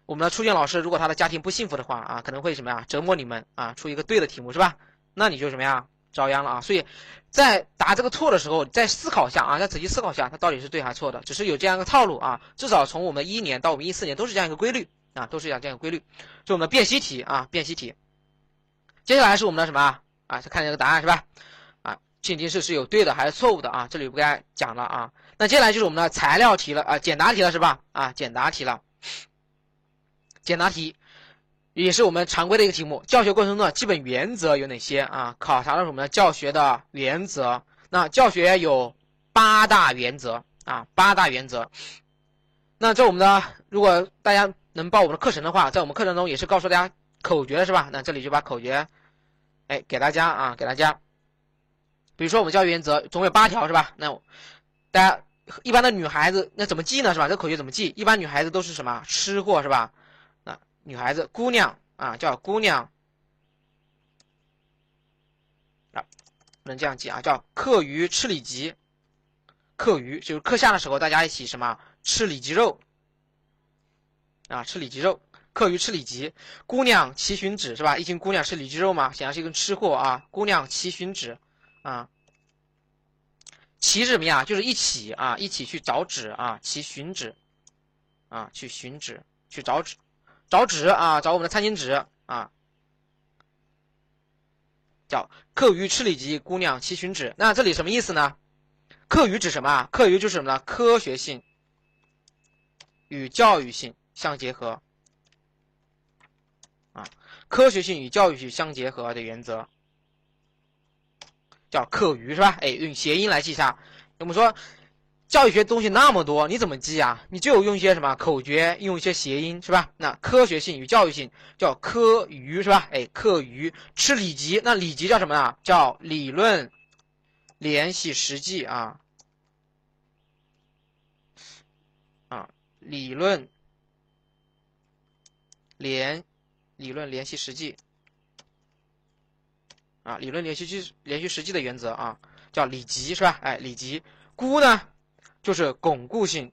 我们的出卷老师，如果他的家庭不幸福的话啊，可能会什么呀？折磨你们啊，出一个对的题目是吧？那你就什么呀？遭殃了啊！所以，在答这个错的时候，再思考一下啊，再仔细思考一下，它到底是对还是错的？只是有这样一个套路啊，至少从我们一一年到我们一四年都是这样一个规律啊，都是这样这样一个规律。就我们的辨析题啊，辨析题。接下来是我们的什么啊？再看这个答案是吧？啊，近近视是有对的还是错误的啊？这里不该讲了啊。那接下来就是我们的材料题了啊，简答题了是吧？啊，简答题了。简答题也是我们常规的一个题目。教学过程中的基本原则有哪些啊？考察了我们的教学的原则。那教学有八大原则啊，八大原则。那在我们的，如果大家能报我们的课程的话，在我们课程中也是告诉大家口诀是吧？那这里就把口诀，哎，给大家啊，给大家。比如说我们教育原则总有八条是吧？那大家一般的女孩子那怎么记呢是吧？这口诀怎么记？一般女孩子都是什么吃货是吧？女孩子，姑娘啊，叫姑娘啊，不能这样记啊，叫课余吃里脊。课余就是课下的时候，大家一起什么吃里脊肉啊，吃里脊肉。课余吃里脊，姑娘齐寻址是吧？一群姑娘吃里脊肉嘛，显然是一个吃货啊。姑娘齐寻址啊，齐是什么呀？就是一起啊，一起去找纸啊，齐寻址啊，去寻址，去找纸。找纸啊，找我们的餐巾纸啊，叫课余吃里脊，姑娘齐寻纸。那这里什么意思呢？课余指什么啊？课余就是什么呢？科学性与教育性相结合啊，科学性与教育性相结合的原则叫课余是吧？哎，用谐音来记一下。我们说。教育学东西那么多，你怎么记啊？你就用一些什么口诀，用一些谐音，是吧？那科学性与教育性叫科余，是吧？哎，课余吃里脊，那里脊叫什么啊？叫理论联系实际啊啊，理论联理论联系实际啊，理论联系实联系实际的原则啊，叫里脊，是吧？哎，里脊估呢？就是巩固性，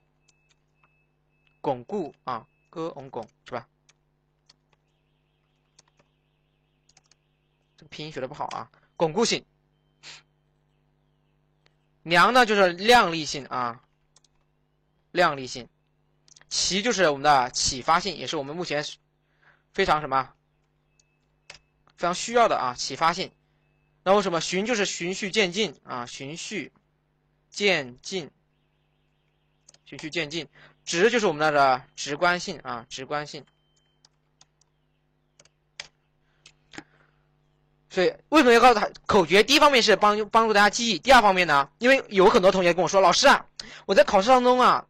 巩固啊，哥翁巩是吧？这个拼音学的不好啊，巩固性。娘呢就是亮丽性啊，亮丽性。奇就是我们的启发性，也是我们目前非常什么非常需要的啊，启发性。然后什么循就是循序渐进啊，循序渐进，循序渐进。直就是我们的直观性啊，直观性。所以为什么要告诉他口诀？第一方面是帮帮助大家记忆，第二方面呢，因为有很多同学跟我说，老师啊，我在考试当中啊，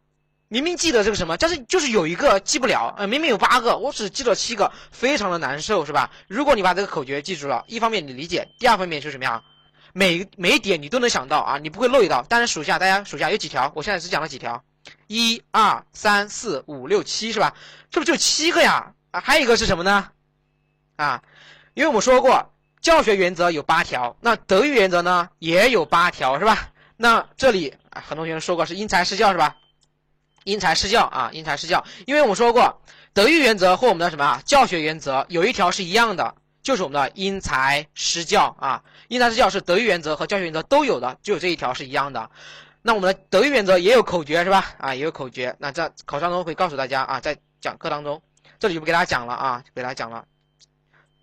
明明记得这个什么，但是就是有一个记不了，呃，明明有八个，我只记了七个，非常的难受，是吧？如果你把这个口诀记住了，一方面你理解，第二方面是什么呀？每每一点你都能想到啊，你不会漏一道。但是数一下，大家数一下有几条？我现在只讲了几条，一二三四五六七，是吧？这不是就七个呀？啊，还有一个是什么呢？啊，因为我们说过。教学原则有八条，那德育原则呢也有八条，是吧？那这里，很多同学说过是因材施教，是吧？因材施教啊，因材施教。因为我们说过，德育原则和我们的什么啊？教学原则有一条是一样的，就是我们的因材施教啊。因材施教是德育原则和教学原则都有的，就有这一条是一样的。那我们的德育原则也有口诀，是吧？啊，也有口诀。那在考试当中会告诉大家啊，在讲课当中，这里就不给大家讲了啊，就给大家讲了。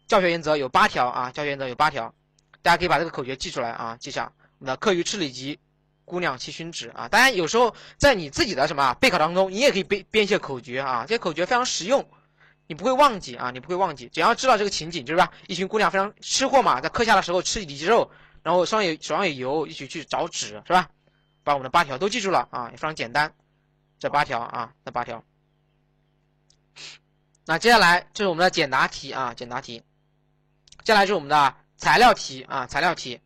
教学原则有八条啊，教学原则有八条，大家可以把这个口诀记出来啊，记下。我们的课余赤礼及姑娘七勋旨啊，当然有时候在你自己的什么备考当中，你也可以编编一些口诀啊，这些口诀非常实用，你不会忘记啊，你不会忘记，只要知道这个情景，就是吧？一群姑娘非常吃货嘛，在课下的时候吃里脊肉，然后手上有手上有油，一起去找纸，是吧？把我们的八条都记住了啊，也非常简单，这八条啊，这八条。那接下来就是我们的简答题啊，简答题。接下来就是我们的材料题啊，材料题。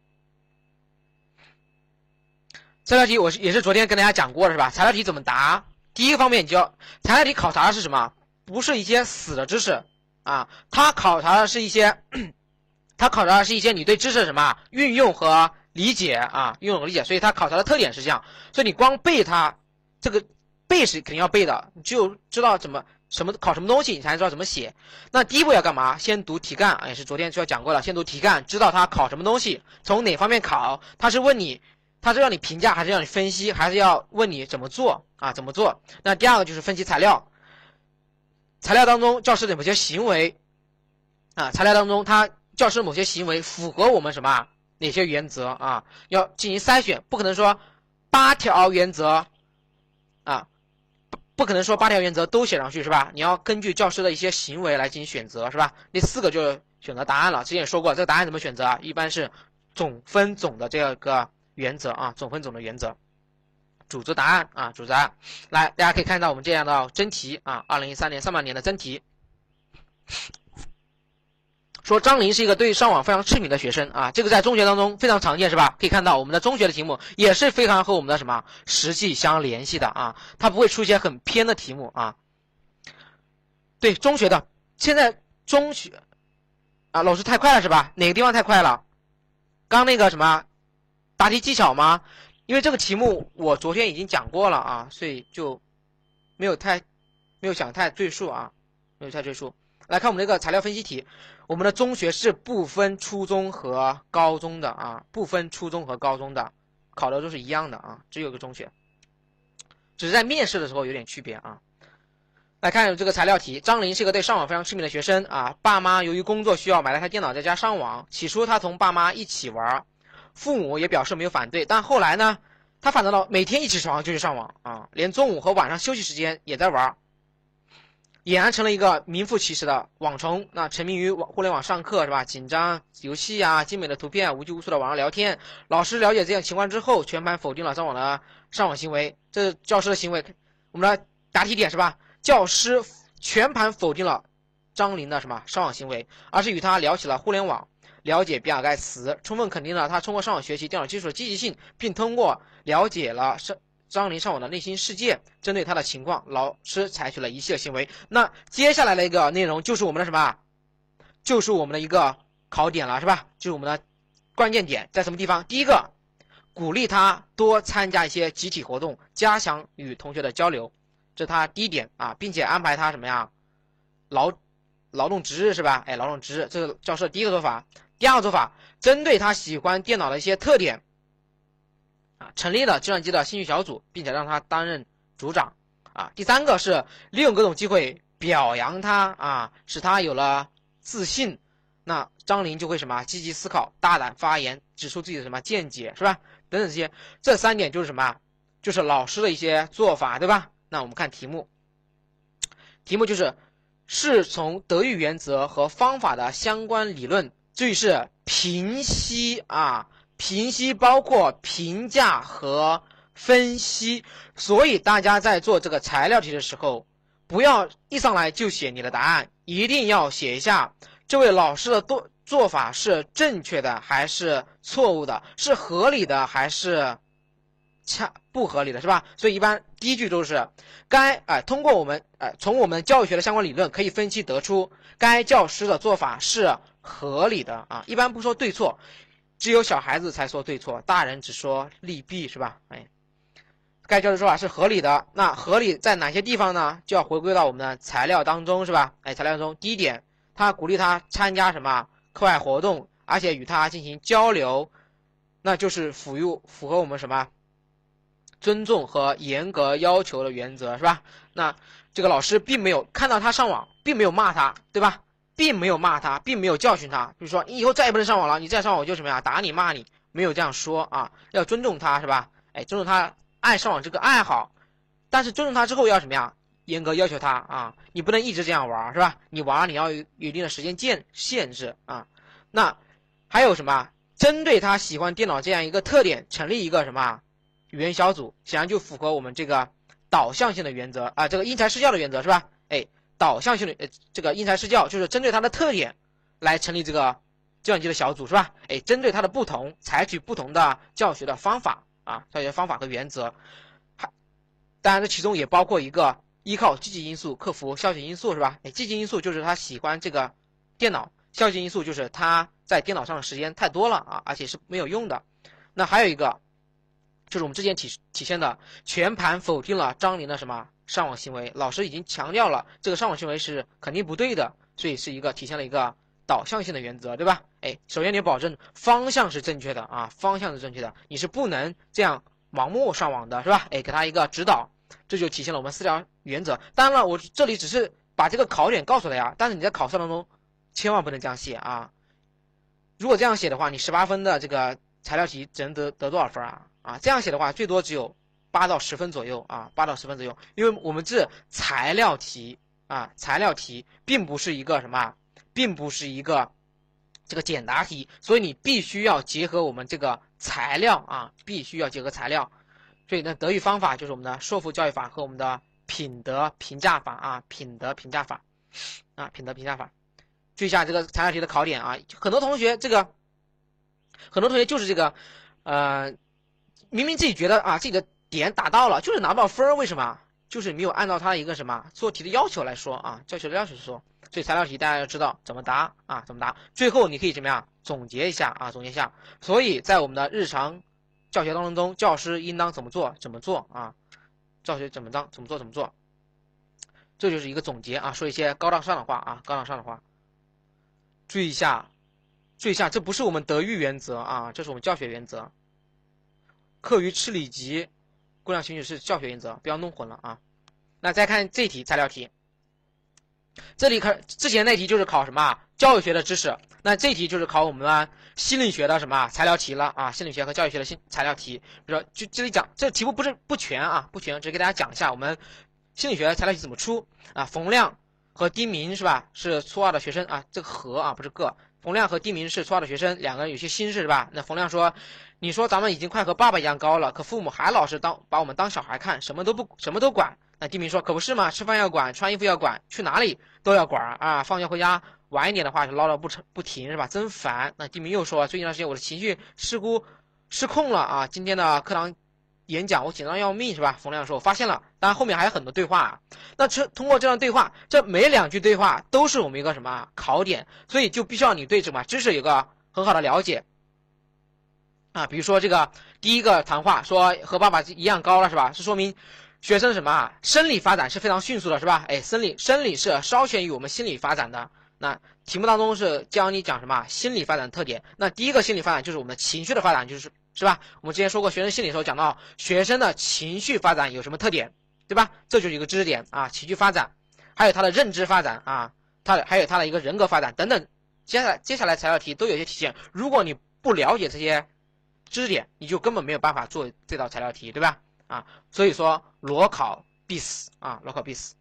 材料题我是也是昨天跟大家讲过的是吧？材料题怎么答？第一个方面，你就要材料题考察的是什么？不是一些死的知识啊，它考察的是一些，它考察的是一些你对知识的什么运用和理解啊，运用和理解。所以它考察的特点是这样。所以你光背它，这个背是肯定要背的，你只有知道怎么。什么考什么东西，你才知道怎么写。那第一步要干嘛？先读题干，也是昨天就要讲过了。先读题干，知道它考什么东西，从哪方面考。它是问你，他是让你评价，还是让你分析，还是要问你怎么做啊？怎么做？那第二个就是分析材料，材料当中教师的某些行为啊，材料当中他教师某些行为符合我们什么哪些原则啊？要进行筛选，不可能说八条原则啊。不可能说八条原则都写上去是吧？你要根据教师的一些行为来进行选择是吧？那四个就是选择答案了。之前也说过，这个答案怎么选择啊？一般是总分总的这个原则啊，总分总的原则，组织答案啊，组织答案。来，大家可以看到我们这样的真题啊，二零一三年上半年的真题。说张林是一个对上网非常痴迷的学生啊，这个在中学当中非常常见是吧？可以看到我们的中学的题目也是非常和我们的什么实际相联系的啊，它不会出现很偏的题目啊。对中学的，现在中学啊，老师太快了是吧？哪个地方太快了？刚那个什么答题技巧吗？因为这个题目我昨天已经讲过了啊，所以就没有太没有想太赘述啊，没有太赘述。来看我们这个材料分析题，我们的中学是不分初中和高中的啊，不分初中和高中的，考的都是一样的啊，只有个中学，只是在面试的时候有点区别啊。来看这个材料题，张林是个对上网非常痴迷的学生啊，爸妈由于工作需要买了台电脑在家上网，起初他同爸妈一起玩，父母也表示没有反对，但后来呢，他反倒到每天一起床就去上网啊，连中午和晚上休息时间也在玩。俨然成了一个名副其实的网虫。那沉迷于网互联网上课是吧？紧张游戏啊，精美的图片，无拘无束的网上聊天。老师了解这样情况之后，全盘否定了张网的上网行为。这是教师的行为。我们来答题点是吧？教师全盘否定了张林的什么上网行为，而是与他聊起了互联网，了解比尔盖茨，充分肯定了他通过上网学习电脑技术的积极性，并通过了解了上。张林上网的内心世界，针对他的情况，老师采取了一系列行为。那接下来的一个内容就是我们的什么？就是我们的一个考点了，是吧？就是我们的关键点在什么地方？第一个，鼓励他多参加一些集体活动，加强与同学的交流，这是他第一点啊，并且安排他什么呀？劳劳动值日是吧？哎，劳动值日，这是教师的第一个做法。第二个做法，针对他喜欢电脑的一些特点。啊，成立了计算机的兴趣小组，并且让他担任组长，啊，第三个是利用各种机会表扬他啊，使他有了自信。那张琳就会什么积极思考、大胆发言，指出自己的什么见解，是吧？等等这些，这三点就是什么？就是老师的一些做法，对吧？那我们看题目，题目就是是从德育原则和方法的相关理论，注意是评析啊，评析包括评价和分析，所以大家在做这个材料题的时候，不要一上来就写你的答案，一定要写一下。这位老师的做做法是正确的还是错误的？是合理的还是恰不合理的，是吧？所以一般第一句都是该哎，通过我们哎，从我们教育学的相关理论可以分析得出，该教师的做法是合理的啊。一般不说对错，只有小孩子才说对错，大人只说利弊，是吧？哎，该教师说法是合理的，那合理在哪些地方呢？就要回归到我们的材料当中，是吧？哎，材料中第一点。他鼓励他参加什么课外活动，而且与他进行交流，那就是符合符合我们什么尊重和严格要求的原则，是吧？那这个老师并没有看到他上网，并没有骂他，对吧？并没有骂他，并没有教训他，比如说你以后再也不能上网了，你再上网我就什么呀，打你骂你，没有这样说啊，要尊重他，是吧？哎，尊重他爱上网这个爱好，但是尊重他之后要什么呀？严格要求他啊，你不能一直这样玩，是吧？你玩你要有一定的时间限限制啊。那还有什么？针对他喜欢电脑这样一个特点，成立一个什么语言小组，显然就符合我们这个导向性的原则啊，这个因材施教的原则是吧？哎，导向性的呃，这个因材施教就是针对他的特点来成立这个计算机的小组是吧？哎，针对他的不同，采取不同的教学的方法啊，教学方法和原则。还当然，这其中也包括一个。依靠积极因素克服消极因素是吧？哎，积极因素就是他喜欢这个电脑，消极因素就是他在电脑上的时间太多了啊，而且是没有用的。那还有一个，就是我们之前体体现的全盘否定了张琳的什么上网行为，老师已经强调了这个上网行为是肯定不对的，所以是一个体现了一个导向性的原则，对吧？哎，首先你保证方向是正确的啊，方向是正确的，你是不能这样盲目上网的，是吧？哎，给他一个指导。这就体现了我们四条原则。当然了，我这里只是把这个考点告诉大家，但是你在考试当中千万不能这样写啊！如果这样写的话，你十八分的这个材料题只能得得多少分啊？啊，这样写的话最多只有八到十分左右啊，八到十分左右。因为我们这材料题啊，材料题并不是一个什么，并不是一个这个简答题，所以你必须要结合我们这个材料啊，必须要结合材料。所以呢，德育方法就是我们的说服教育法和我们的品德评价法啊，品德评价法啊，品德评价法。注意一下这个材料题的考点啊，很多同学这个，很多同学就是这个，呃，明明自己觉得啊自己的点达到了，就是拿不到分儿，为什么？就是没有按照他的一个什么做题的要求来说啊，教学的要求说。所以材料题大家要知道怎么答啊，怎么答。最后你可以怎么样总结一下啊，总结一下。所以在我们的日常。教学当中，教师应当怎么做？怎么做啊？教学怎么当？怎么做？怎么做？这就是一个总结啊，说一些高大上的话啊，高大上的话。注意一下，注意一下，这不是我们德育原则啊，这是我们教学原则。课余吃里脊，姑娘情绪是教学原则，不要弄混了啊。那再看这题材料题，这里考之前那题就是考什么？教育学的知识。那这题就是考我们心理学的什么材料题了啊？心理学和教育学的新材料题，比如说就这里讲，这题目不是不全啊，不全，只给大家讲一下我们心理学的材料题怎么出啊。冯亮和丁明是吧？是初二的学生啊，这个和啊不是个。冯亮和丁明是初二的学生，两个人有些心事是吧？那冯亮说：“你说咱们已经快和爸爸一样高了，可父母还老是当把我们当小孩看，什么都不什么都管。”那丁明说：“可不是嘛，吃饭要管，穿衣服要管，去哪里都要管啊！放学回家。”晚一点的话就唠叨不成不停是吧？真烦。那地明又说，最近一段时间我的情绪失估失控了啊！今天的课堂演讲我紧张要命是吧？冯亮说，我发现了。当然后面还有很多对话。那这通过这段对话，这每两句对话都是我们一个什么考点？所以就必须要你对什么知识有个很好的了解啊。比如说这个第一个谈话说和爸爸一样高了是吧？是说明学生什么啊？生理发展是非常迅速的是吧？哎，生理生理是稍先于我们心理发展的。那题目当中是教你讲什么心理发展特点？那第一个心理发展就是我们的情绪的发展，就是是吧？我们之前说过学生心理的时候讲到学生的情绪发展有什么特点？对吧？这就是一个知识点啊，情绪发展，还有他的认知发展啊，他还有他的一个人格发展等等。接下来接下来材料题都有些体现。如果你不了解这些知识点，你就根本没有办法做这道材料题，对吧？啊，所以说裸考必死啊，裸考必死。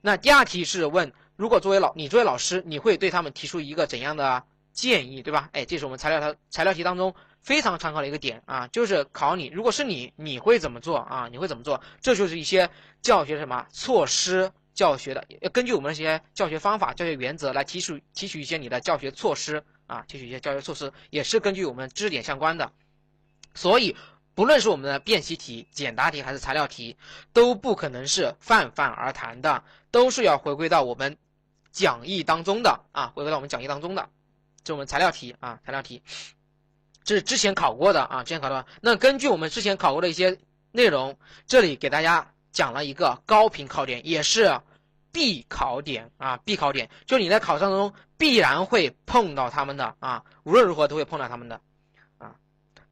那第二题是问，如果作为老你作为老师，你会对他们提出一个怎样的建议，对吧？哎，这是我们材料它材料题当中非常常考的一个点啊，就是考你，如果是你，你会怎么做啊？你会怎么做？这就是一些教学什么措施教学的，要根据我们这些教学方法、教学原则来提出提取一些你的教学措施啊，提取一些教学措施，也是根据我们知识点相关的，所以。不论是我们的辨析题、简答题还是材料题，都不可能是泛泛而谈的，都是要回归到我们讲义当中的啊，回归到我们讲义当中的，这我们材料题啊，材料题，这是之前考过的啊，之前考的。那根据我们之前考过的一些内容，这里给大家讲了一个高频考点，也是必考点啊，必考点，就你在考试当中必然会碰到他们的啊，无论如何都会碰到他们的啊，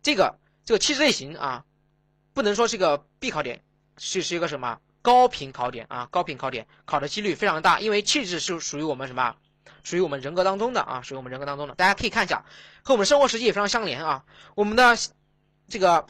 这个。这个气质类型啊，不能说是个必考点，是是一个什么高频考点啊？高频考点考的几率非常大，因为气质是属于我们什么？属于我们人格当中的啊，属于我们人格当中的。大家可以看一下，和我们生活实际也非常相连啊。我们的这个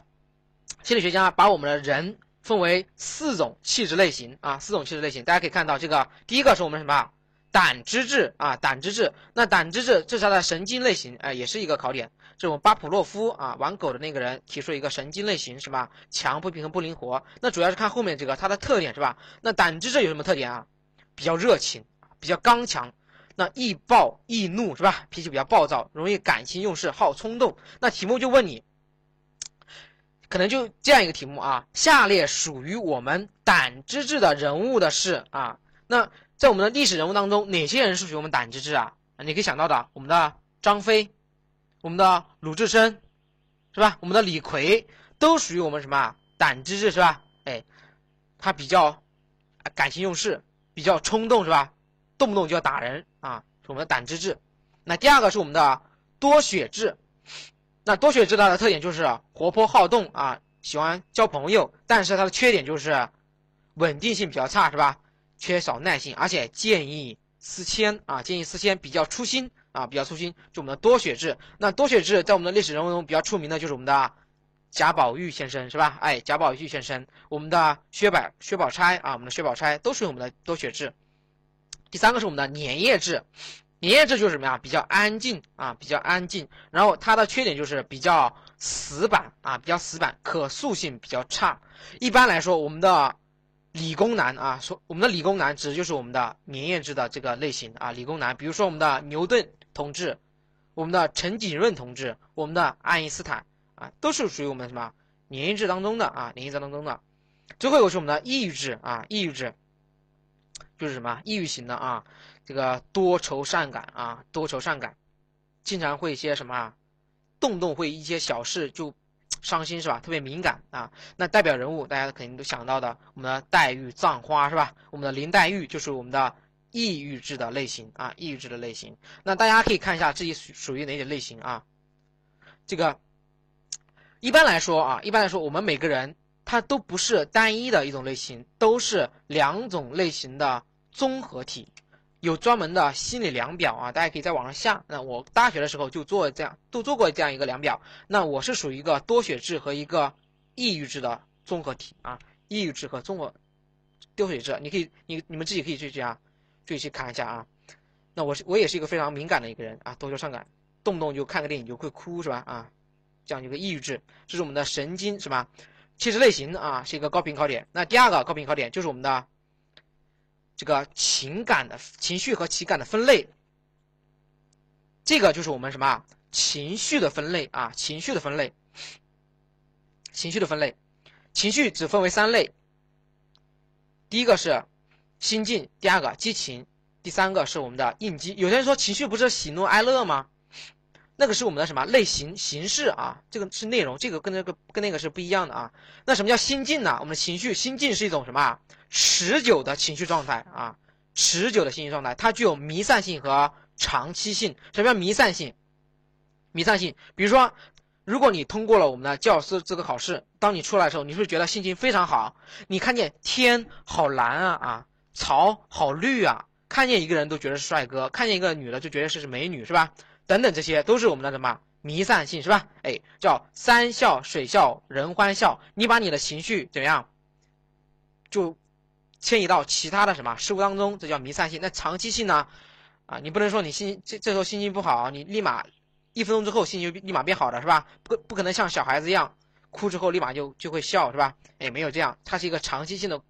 心理学家把我们的人分为四种气质类型啊，四种气质类型。大家可以看到，这个第一个是我们什么？胆汁质啊，胆汁质。那胆汁质这是它的神经类型，哎，也是一个考点。这种巴甫洛夫啊，玩狗的那个人提出一个神经类型是吧？强、不平衡、不灵活。那主要是看后面这个它的特点是吧？那胆汁质有什么特点啊？比较热情，比较刚强。那易暴易怒是吧？脾气比较暴躁，容易感情用事，好冲动。那题目就问你，可能就这样一个题目啊：下列属于我们胆汁质的人物的是啊？那在我们的历史人物当中，哪些人是属于我们胆汁质啊？你可以想到的，我们的张飞，我们的鲁智深，是吧？我们的李逵都属于我们什么胆汁质是吧？哎，他比较感情用事，比较冲动是吧？动不动就要打人啊，是我们的胆汁质。那第二个是我们的多血质，那多血质它的特点就是活泼好动啊，喜欢交朋友，但是它的缺点就是稳定性比较差是吧？缺少耐心，而且见异思迁啊，见异思迁比较粗心啊，比较粗心。就我们的多血质，那多血质在我们的历史人物中比较出名的就是我们的贾宝玉先生，是吧？哎，贾宝玉先生，我们的薛宝薛宝钗啊，我们的薛宝钗都属于我们的多血质。第三个是我们的粘液质，粘液质就是什么呀？比较安静啊，比较安静。然后它的缺点就是比较死板啊，比较死板，可塑性比较差。一般来说，我们的。理工男啊，说我们的理工男指的就是我们的粘液质的这个类型啊，理工男，比如说我们的牛顿同志，我们的陈景润同志，我们的爱因斯坦啊，都是属于我们什么粘液质当中的啊，粘液质当中的。最后一个是我们的抑郁质啊，抑郁质就是什么抑郁型的啊，这个多愁善感啊，多愁善感，经常会一些什么啊，动动会一些小事就。伤心是吧？特别敏感啊。那代表人物大家肯定都想到的，我们的黛玉、葬花是吧？我们的林黛玉就是我们的抑郁质的类型啊，抑郁质的类型。那大家可以看一下自己属属于哪种类型啊？这个一般来说啊，一般来说我们每个人他都不是单一的一种类型，都是两种类型的综合体。有专门的心理量表啊，大家可以在网上下。那我大学的时候就做这样，都做过这样一个量表。那我是属于一个多血质和一个抑郁质的综合体啊，抑郁质和综合多血质，你可以，你你们自己可以去这样，注意去看一下啊。那我是我也是一个非常敏感的一个人啊，多愁善感，动不动就看个电影就会哭是吧？啊，这样一个抑郁质，这是我们的神经是吧？气质类型啊，是一个高频考点。那第二个高频考点就是我们的。这个情感的情绪和情感的分类，这个就是我们什么情绪的分类啊？情绪的分类，情绪的分类，情绪只分为三类。第一个是心境，第二个激情，第三个是我们的应激。有些人说情绪不是喜怒哀乐吗？那个是我们的什么类型形式啊？这个是内容，这个跟那个跟那个是不一样的啊。那什么叫心境呢？我们的情绪心境是一种什么？持久的情绪状态啊，持久的情绪状态，它具有弥散性和长期性。什么叫弥散性？弥散性，比如说如果你通过了我们的教师资格考试，当你出来的时候，你是不是觉得心情非常好。你看见天好蓝啊啊，草好绿啊，看见一个人都觉得是帅哥，看见一个女的就觉得是是美女，是吧？等等，这些都是我们的什么弥散性，是吧？哎，叫山笑水笑人欢笑。你把你的情绪怎么样，就迁移到其他的什么事物当中，这叫弥散性。那长期性呢？啊，你不能说你心这这时候心情不好，你立马。一分钟之后，心情立马变好的是吧？不不可能像小孩子一样，哭之后立马就就会笑是吧？哎，没有这样，它是一个长期性的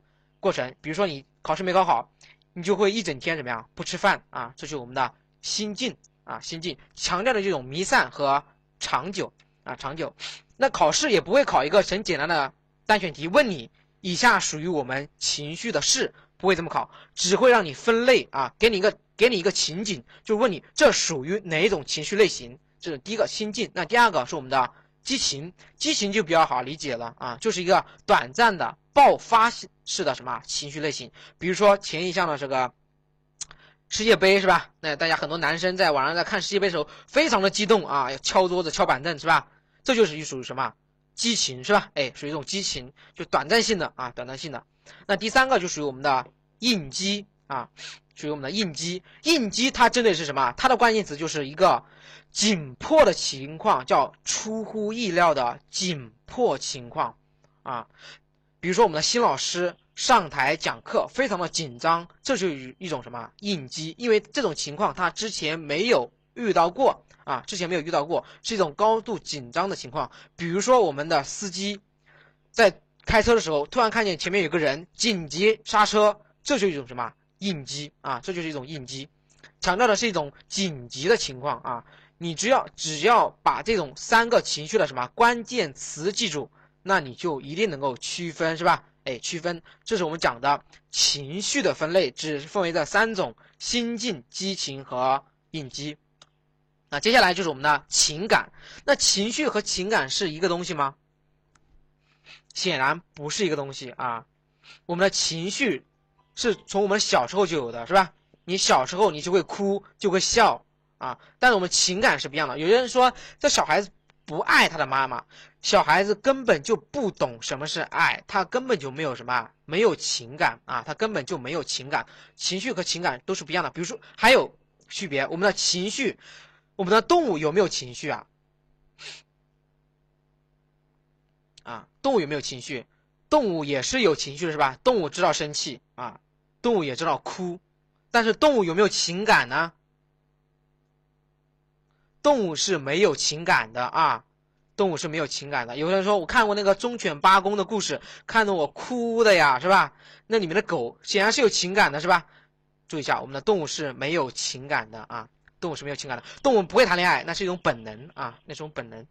过程。比如说你考试没考好，你就会一整天怎么样？不吃饭啊，这是我们的心境啊，心境强调的这种弥散和长久啊，长久。那考试也不会考一个很简单的单选题，问你以下属于我们情绪的事，不会这么考，只会让你分类啊，给你一个给你一个情景，就问你这属于哪一种情绪类型。这是第一个心境，那第二个是我们的激情，激情就比较好理解了啊，就是一个短暂的爆发式的什么情绪类型，比如说前一项的这个世界杯是吧？那大家很多男生在网上在看世界杯的时候，非常的激动啊，要敲桌子敲板凳是吧？这就是一属于什么激情是吧？哎，属于一种激情，就短暂性的啊，短暂性的。那第三个就属于我们的应激啊，属于我们的应激，应激它针对是什么？它的关键词就是一个。紧迫的情况叫出乎意料的紧迫情况，啊，比如说我们的新老师上台讲课非常的紧张，这就是一种什么应激？因为这种情况他之前没有遇到过啊，之前没有遇到过，是一种高度紧张的情况。比如说我们的司机在开车的时候，突然看见前面有个人紧急刹车，这就是一种什么应激啊？这就是一种应激，强调的是一种紧急的情况啊。你只要只要把这种三个情绪的什么关键词记住，那你就一定能够区分，是吧？哎，区分，这是我们讲的情绪的分类，只分为这三种：心境、激情和应激。那接下来就是我们的情感。那情绪和情感是一个东西吗？显然不是一个东西啊。我们的情绪是从我们小时候就有的，是吧？你小时候你就会哭，就会笑。啊，但是我们情感是不一样的。有些人说这小孩子不爱他的妈妈，小孩子根本就不懂什么是爱，他根本就没有什么没有情感啊，他根本就没有情感，情绪和情感都是不一样的。比如说还有区别，我们的情绪，我们的动物有没有情绪啊？啊，动物有没有情绪？动物也是有情绪的，是吧？动物知道生气啊，动物也知道哭，但是动物有没有情感呢？动物是没有情感的啊，动物是没有情感的。有人说我看过那个忠犬八公的故事，看得我哭的呀，是吧？那里面的狗显然是有情感的，是吧？注意一下，我们的动物是没有情感的啊，动物是没有情感的。动物不会谈恋爱，那是一种本能啊，那种本能。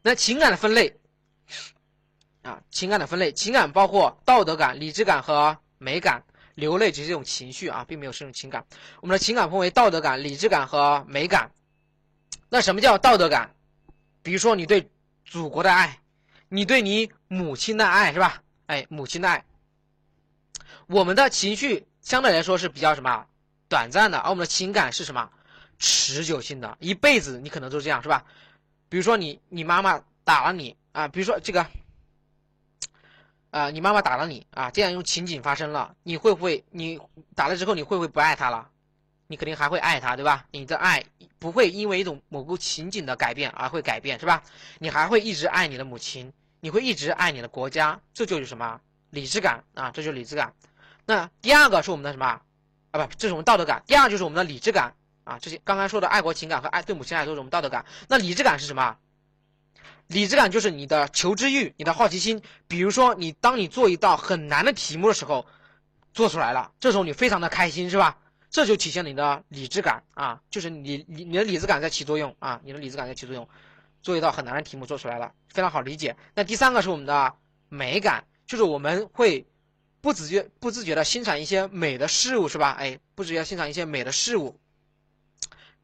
那情感的分类啊，情感的分类，情感包括道德感、理智感和美感。流泪只是一种情绪啊，并没有是一种情感。我们的情感分为道德感、理智感和美感。那什么叫道德感？比如说你对祖国的爱，你对你母亲的爱，是吧？哎，母亲的爱。我们的情绪相对来说是比较什么短暂的，而我们的情感是什么持久性的，一辈子你可能都这样，是吧？比如说你你妈妈打了你啊，比如说这个。啊，你妈妈打了你啊，这样一种情景发生了，你会不会？你打了之后，你会不会不爱她了？你肯定还会爱她，对吧？你的爱不会因为一种某个情景的改变而会改变，是吧？你还会一直爱你的母亲，你会一直爱你的国家，这就是什么理智感啊？这就是理智感。那第二个是我们的什么？啊，不，这是我们道德感。第二就是我们的理智感啊，这些刚刚说的爱国情感和爱对母亲爱都是我们道德感。那理智感是什么？理智感就是你的求知欲，你的好奇心。比如说，你当你做一道很难的题目的时候，做出来了，这时候你非常的开心，是吧？这就体现了你的理智感啊，就是你你你的理智感在起作用啊，你的理智感在起作用，做一道很难的题目做出来了，非常好理解。那第三个是我们的美感，就是我们会不自觉不自觉的欣赏一些美的事物，是吧？哎，不自觉欣赏一些美的事物，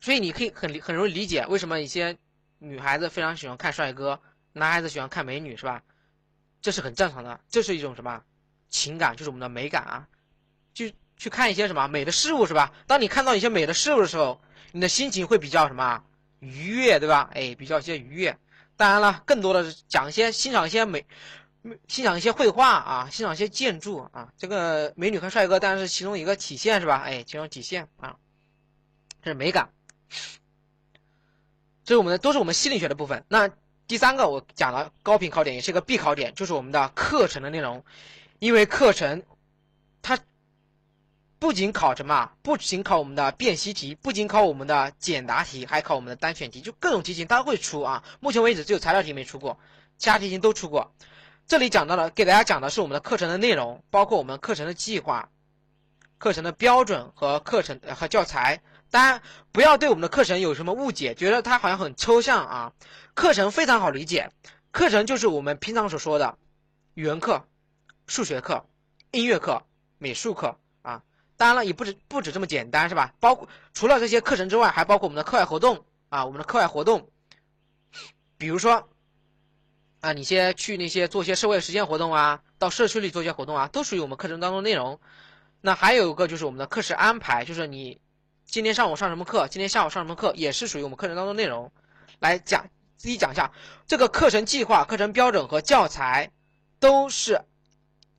所以你可以很很容易理解为什么一些。女孩子非常喜欢看帅哥，男孩子喜欢看美女，是吧？这是很正常的，这是一种什么情感？就是我们的美感啊，就去看一些什么美的事物，是吧？当你看到一些美的事物的时候，你的心情会比较什么愉悦，对吧？哎，比较一些愉悦。当然了，更多的是讲一些欣赏一些美，欣赏一些绘画啊，欣赏一些建筑啊。这个美女和帅哥当然是其中一个体现，是吧？哎，其中体现啊，这是美感。这是我们的，都是我们心理学的部分。那第三个我讲了高频考点，也是一个必考点，就是我们的课程的内容。因为课程它不仅考什么，不仅考我们的辨析题，不仅考我们的简答题，还考我们的单选题，就各种题型它会出啊。目前为止只有材料题没出过，其他题型都出过。这里讲到了，给大家讲的是我们的课程的内容，包括我们课程的计划、课程的标准和课程和教材。当然，不要对我们的课程有什么误解，觉得它好像很抽象啊。课程非常好理解，课程就是我们平常所说的语文课、数学课、音乐课、美术课啊。当然了，也不止不止这么简单，是吧？包括除了这些课程之外，还包括我们的课外活动啊。我们的课外活动，比如说啊，你先去那些做一些社会实践活动啊，到社区里做一些活动啊，都属于我们课程当中内容。那还有一个就是我们的课时安排，就是你。今天上午上什么课？今天下午上什么课？也是属于我们课程当中内容。来讲，自己讲一下这个课程计划、课程标准和教材，都是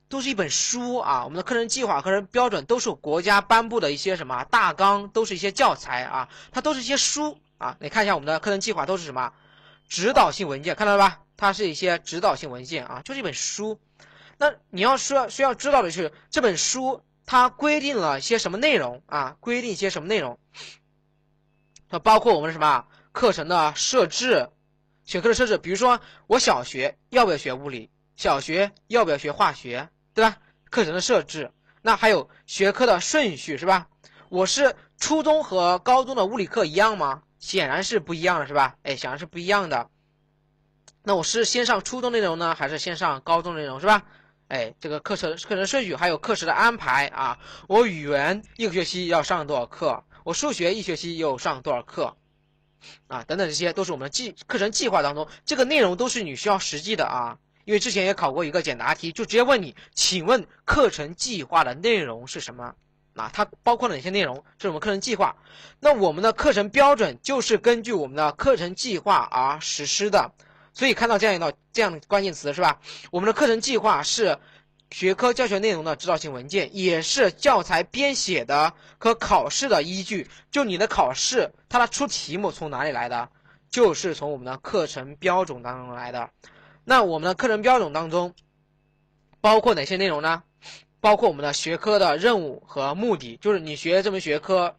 都是一本书啊。我们的课程计划、课程标准都是国家颁布的一些什么大纲，都是一些教材啊，它都是一些书啊。你看一下我们的课程计划都是什么指导性文件，看到了吧？它是一些指导性文件啊，就是一本书。那你要说需要知道的是这本书。它规定了些什么内容啊？规定一些什么内容？它包括我们什么课程的设置，学科的设置。比如说，我小学要不要学物理？小学要不要学化学？对吧？课程的设置。那还有学科的顺序是吧？我是初中和高中的物理课一样吗？显然是不一样的，是吧？哎，显然是不一样的。那我是先上初中内容呢，还是先上高中内容？是吧？哎，这个课程课程顺序还有课时的安排啊，我语文一个学期要上多少课？我数学一学期又上多少课？啊，等等，这些都是我们的计课程计划当中，这个内容都是你需要实际的啊。因为之前也考过一个简答题，就直接问你，请问课程计划的内容是什么？啊，它包括哪些内容？这是我们课程计划。那我们的课程标准就是根据我们的课程计划而实施的。所以看到这样一道这样的关键词是吧？我们的课程计划是学科教学内容的指导性文件，也是教材编写的和考试的依据。就你的考试，它的出题目从哪里来的？就是从我们的课程标准当中来的。那我们的课程标准当中包括哪些内容呢？包括我们的学科的任务和目的，就是你学这门学科，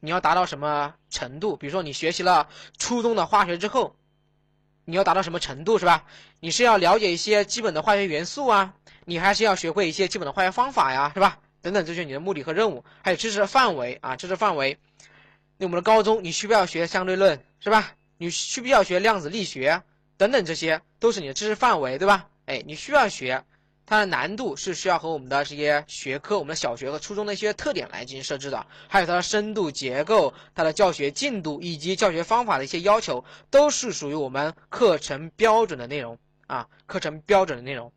你要达到什么程度？比如说你学习了初中的化学之后。你要达到什么程度是吧？你是要了解一些基本的化学元素啊，你还是要学会一些基本的化学方法呀，是吧？等等，这些你的目的和任务，还有知识的范围啊，知识范围。那我们的高中，你需不需要学相对论，是吧？你需不需要学量子力学？等等，这些都是你的知识范围，对吧？哎，你需要学。它的难度是需要和我们的这些学科、我们的小学和初中的一些特点来进行设置的，还有它的深度结构、它的教学进度以及教学方法的一些要求，都是属于我们课程标准的内容啊，课程标准的内容。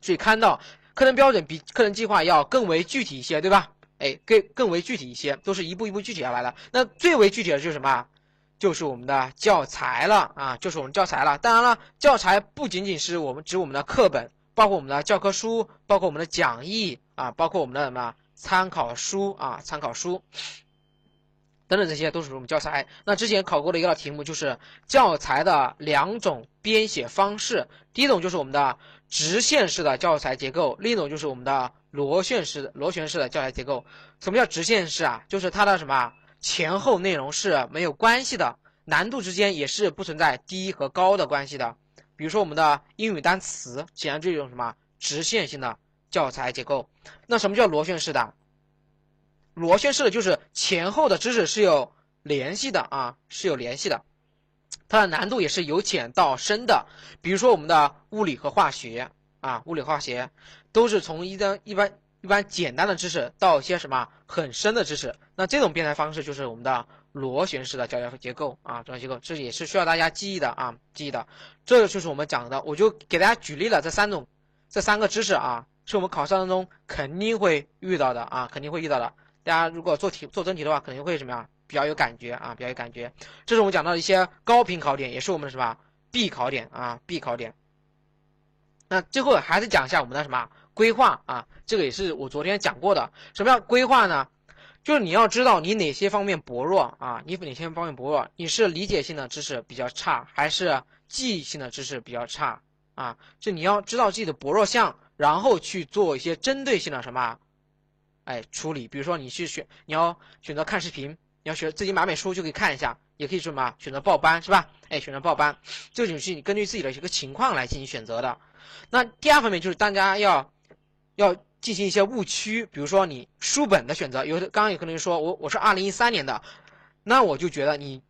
所以看到课程标准比课程计划要更为具体一些，对吧？哎，更更为具体一些，都是一步一步具体下来的。那最为具体的就是什么？就是我们的教材了啊，就是我们教材了。当然了，教材不仅仅是我们指我们的课本。包括我们的教科书，包括我们的讲义啊，包括我们的什么参考书啊，参考书等等，这些都是我们教材。那之前考过的一道题目就是教材的两种编写方式，第一种就是我们的直线式的教材结构，另一种就是我们的螺旋式螺旋式的教材结构。什么叫直线式啊？就是它的什么前后内容是没有关系的，难度之间也是不存在低和高的关系的。比如说我们的英语单词，显然就是一种什么直线性的教材结构。那什么叫螺旋式的？螺旋式的就是前后的知识是有联系的啊，是有联系的。它的难度也是由浅到深的。比如说我们的物理和化学啊，物理化学都是从一般一般一般简单的知识到一些什么很深的知识。那这种编排方式就是我们的。螺旋式的教学结构啊，教学结构这也是需要大家记忆的啊，记忆的。这个就是我们讲的，我就给大家举例了这三种，这三个知识啊，是我们考试当中肯定会遇到的啊，肯定会遇到的。大家如果做题做真题的话，肯定会什么呀？比较有感觉啊，比较有感觉。这是我们讲到的一些高频考点，也是我们的什么必考点啊，必考点。那最后还是讲一下我们的什么规划啊，这个也是我昨天讲过的。什么叫规划呢？就是你要知道你哪些方面薄弱啊，你哪些方面薄弱，你是理解性的知识比较差，还是记忆性的知识比较差啊？就你要知道自己的薄弱项，然后去做一些针对性的什么，哎处理。比如说你去选，你要选择看视频，你要学自己买本书就可以看一下。也可以什么选择报班是吧？哎，选择报班，这种是你根据自己的一个情况来进行选择的。那第二方面就是大家要要进行一些误区，比如说你书本的选择，有刚刚有可能说我我是二零一三年的，那我就觉得你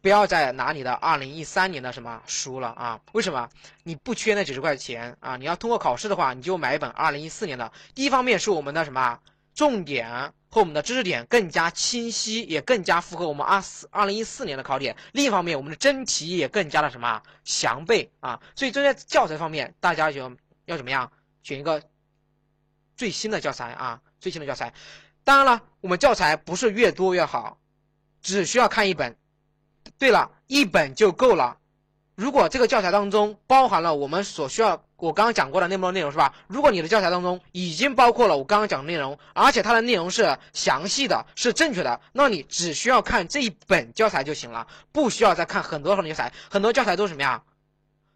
不要再拿你的二零一三年的什么书了啊？为什么？你不缺那几十块钱啊？你要通过考试的话，你就买一本二零一四年的。第一方面是我们的什么重点？和我们的知识点更加清晰，也更加符合我们二四二零一四年的考点。另一方面，我们的真题也更加的什么详备啊？所以针对教材方面，大家就要怎么样选一个最新的教材啊？最新的教材。当然了，我们教材不是越多越好，只需要看一本。对了，一本就够了。如果这个教材当中包含了我们所需要，我刚刚讲过的那么多内容是吧？如果你的教材当中已经包括了我刚刚讲的内容，而且它的内容是详细的、是正确的，那你只需要看这一本教材就行了，不需要再看很多很多教材。很多教材都是什么呀？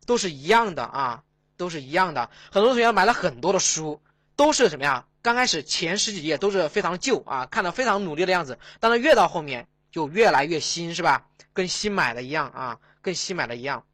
都是一样的啊，都是一样的。很多同学买了很多的书，都是什么呀？刚开始前十几页都是非常旧啊，看的非常努力的样子，但是越到后面就越来越新，是吧？跟新买的一样啊。跟新买的一样，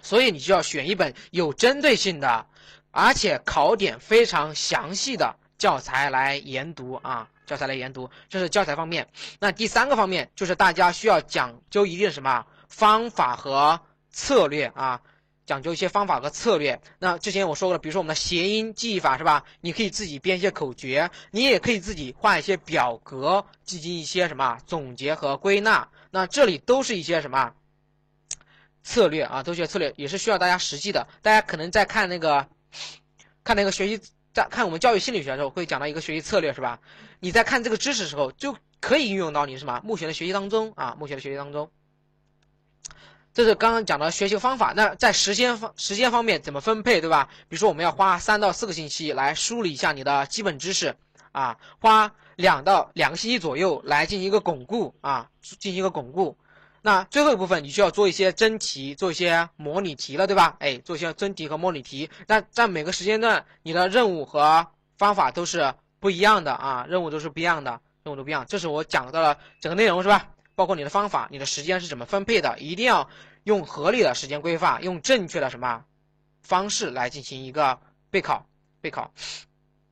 所以你就要选一本有针对性的，而且考点非常详细的教材来研读啊，教材来研读，这是教材方面。那第三个方面就是大家需要讲究一定什么方法和策略啊，讲究一些方法和策略。那之前我说过了，比如说我们的谐音记忆法是吧？你可以自己编一些口诀，你也可以自己画一些表格，进行一些什么总结和归纳。那这里都是一些什么？策略啊，都学策略也是需要大家实际的。大家可能在看那个，看那个学习，在看我们教育心理学的时候，会讲到一个学习策略，是吧？你在看这个知识的时候，就可以运用到你什么目前的学习当中啊，目前的学习当中。这是刚刚讲的学习方法。那在时间方时间方面怎么分配，对吧？比如说我们要花三到四个星期来梳理一下你的基本知识啊，花两到两个星期左右来进行一个巩固啊，进行一个巩固。那最后一部分，你需要做一些真题，做一些模拟题了，对吧？哎，做一些真题和模拟题。那在每个时间段，你的任务和方法都是不一样的啊，任务都是不一样的，任务都不一样。这是我讲到了整个内容，是吧？包括你的方法，你的时间是怎么分配的，一定要用合理的时间规划，用正确的什么方式来进行一个备考，备考。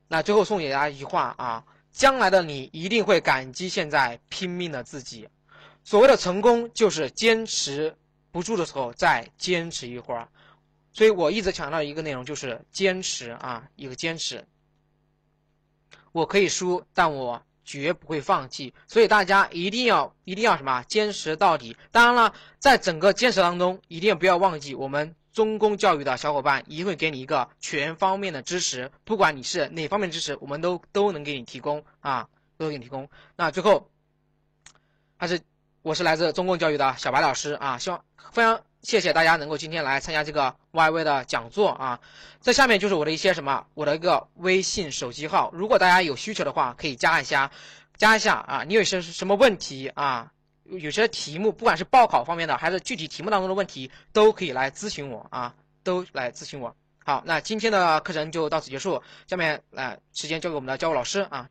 那最后送给大家一句话啊，将来的你一定会感激现在拼命的自己。所谓的成功，就是坚持不住的时候再坚持一会儿，所以我一直强调一个内容，就是坚持啊，一个坚持。我可以输，但我绝不会放弃。所以大家一定要一定要什么，坚持到底。当然了，在整个坚持当中，一定不要忘记我们中公教育的小伙伴一定会给你一个全方面的支持，不管你是哪方面支持，我们都都能给你提供啊，都给你提供。那最后还是。我是来自中公教育的小白老师啊，希望非常谢谢大家能够今天来参加这个 YY 的讲座啊。这下面就是我的一些什么，我的一个微信手机号，如果大家有需求的话，可以加一下，加一下啊。你有些什么问题啊？有些题目，不管是报考方面的，还是具体题目当中的问题，都可以来咨询我啊，都来咨询我。好，那今天的课程就到此结束，下面来时间交给我们的教务老师啊。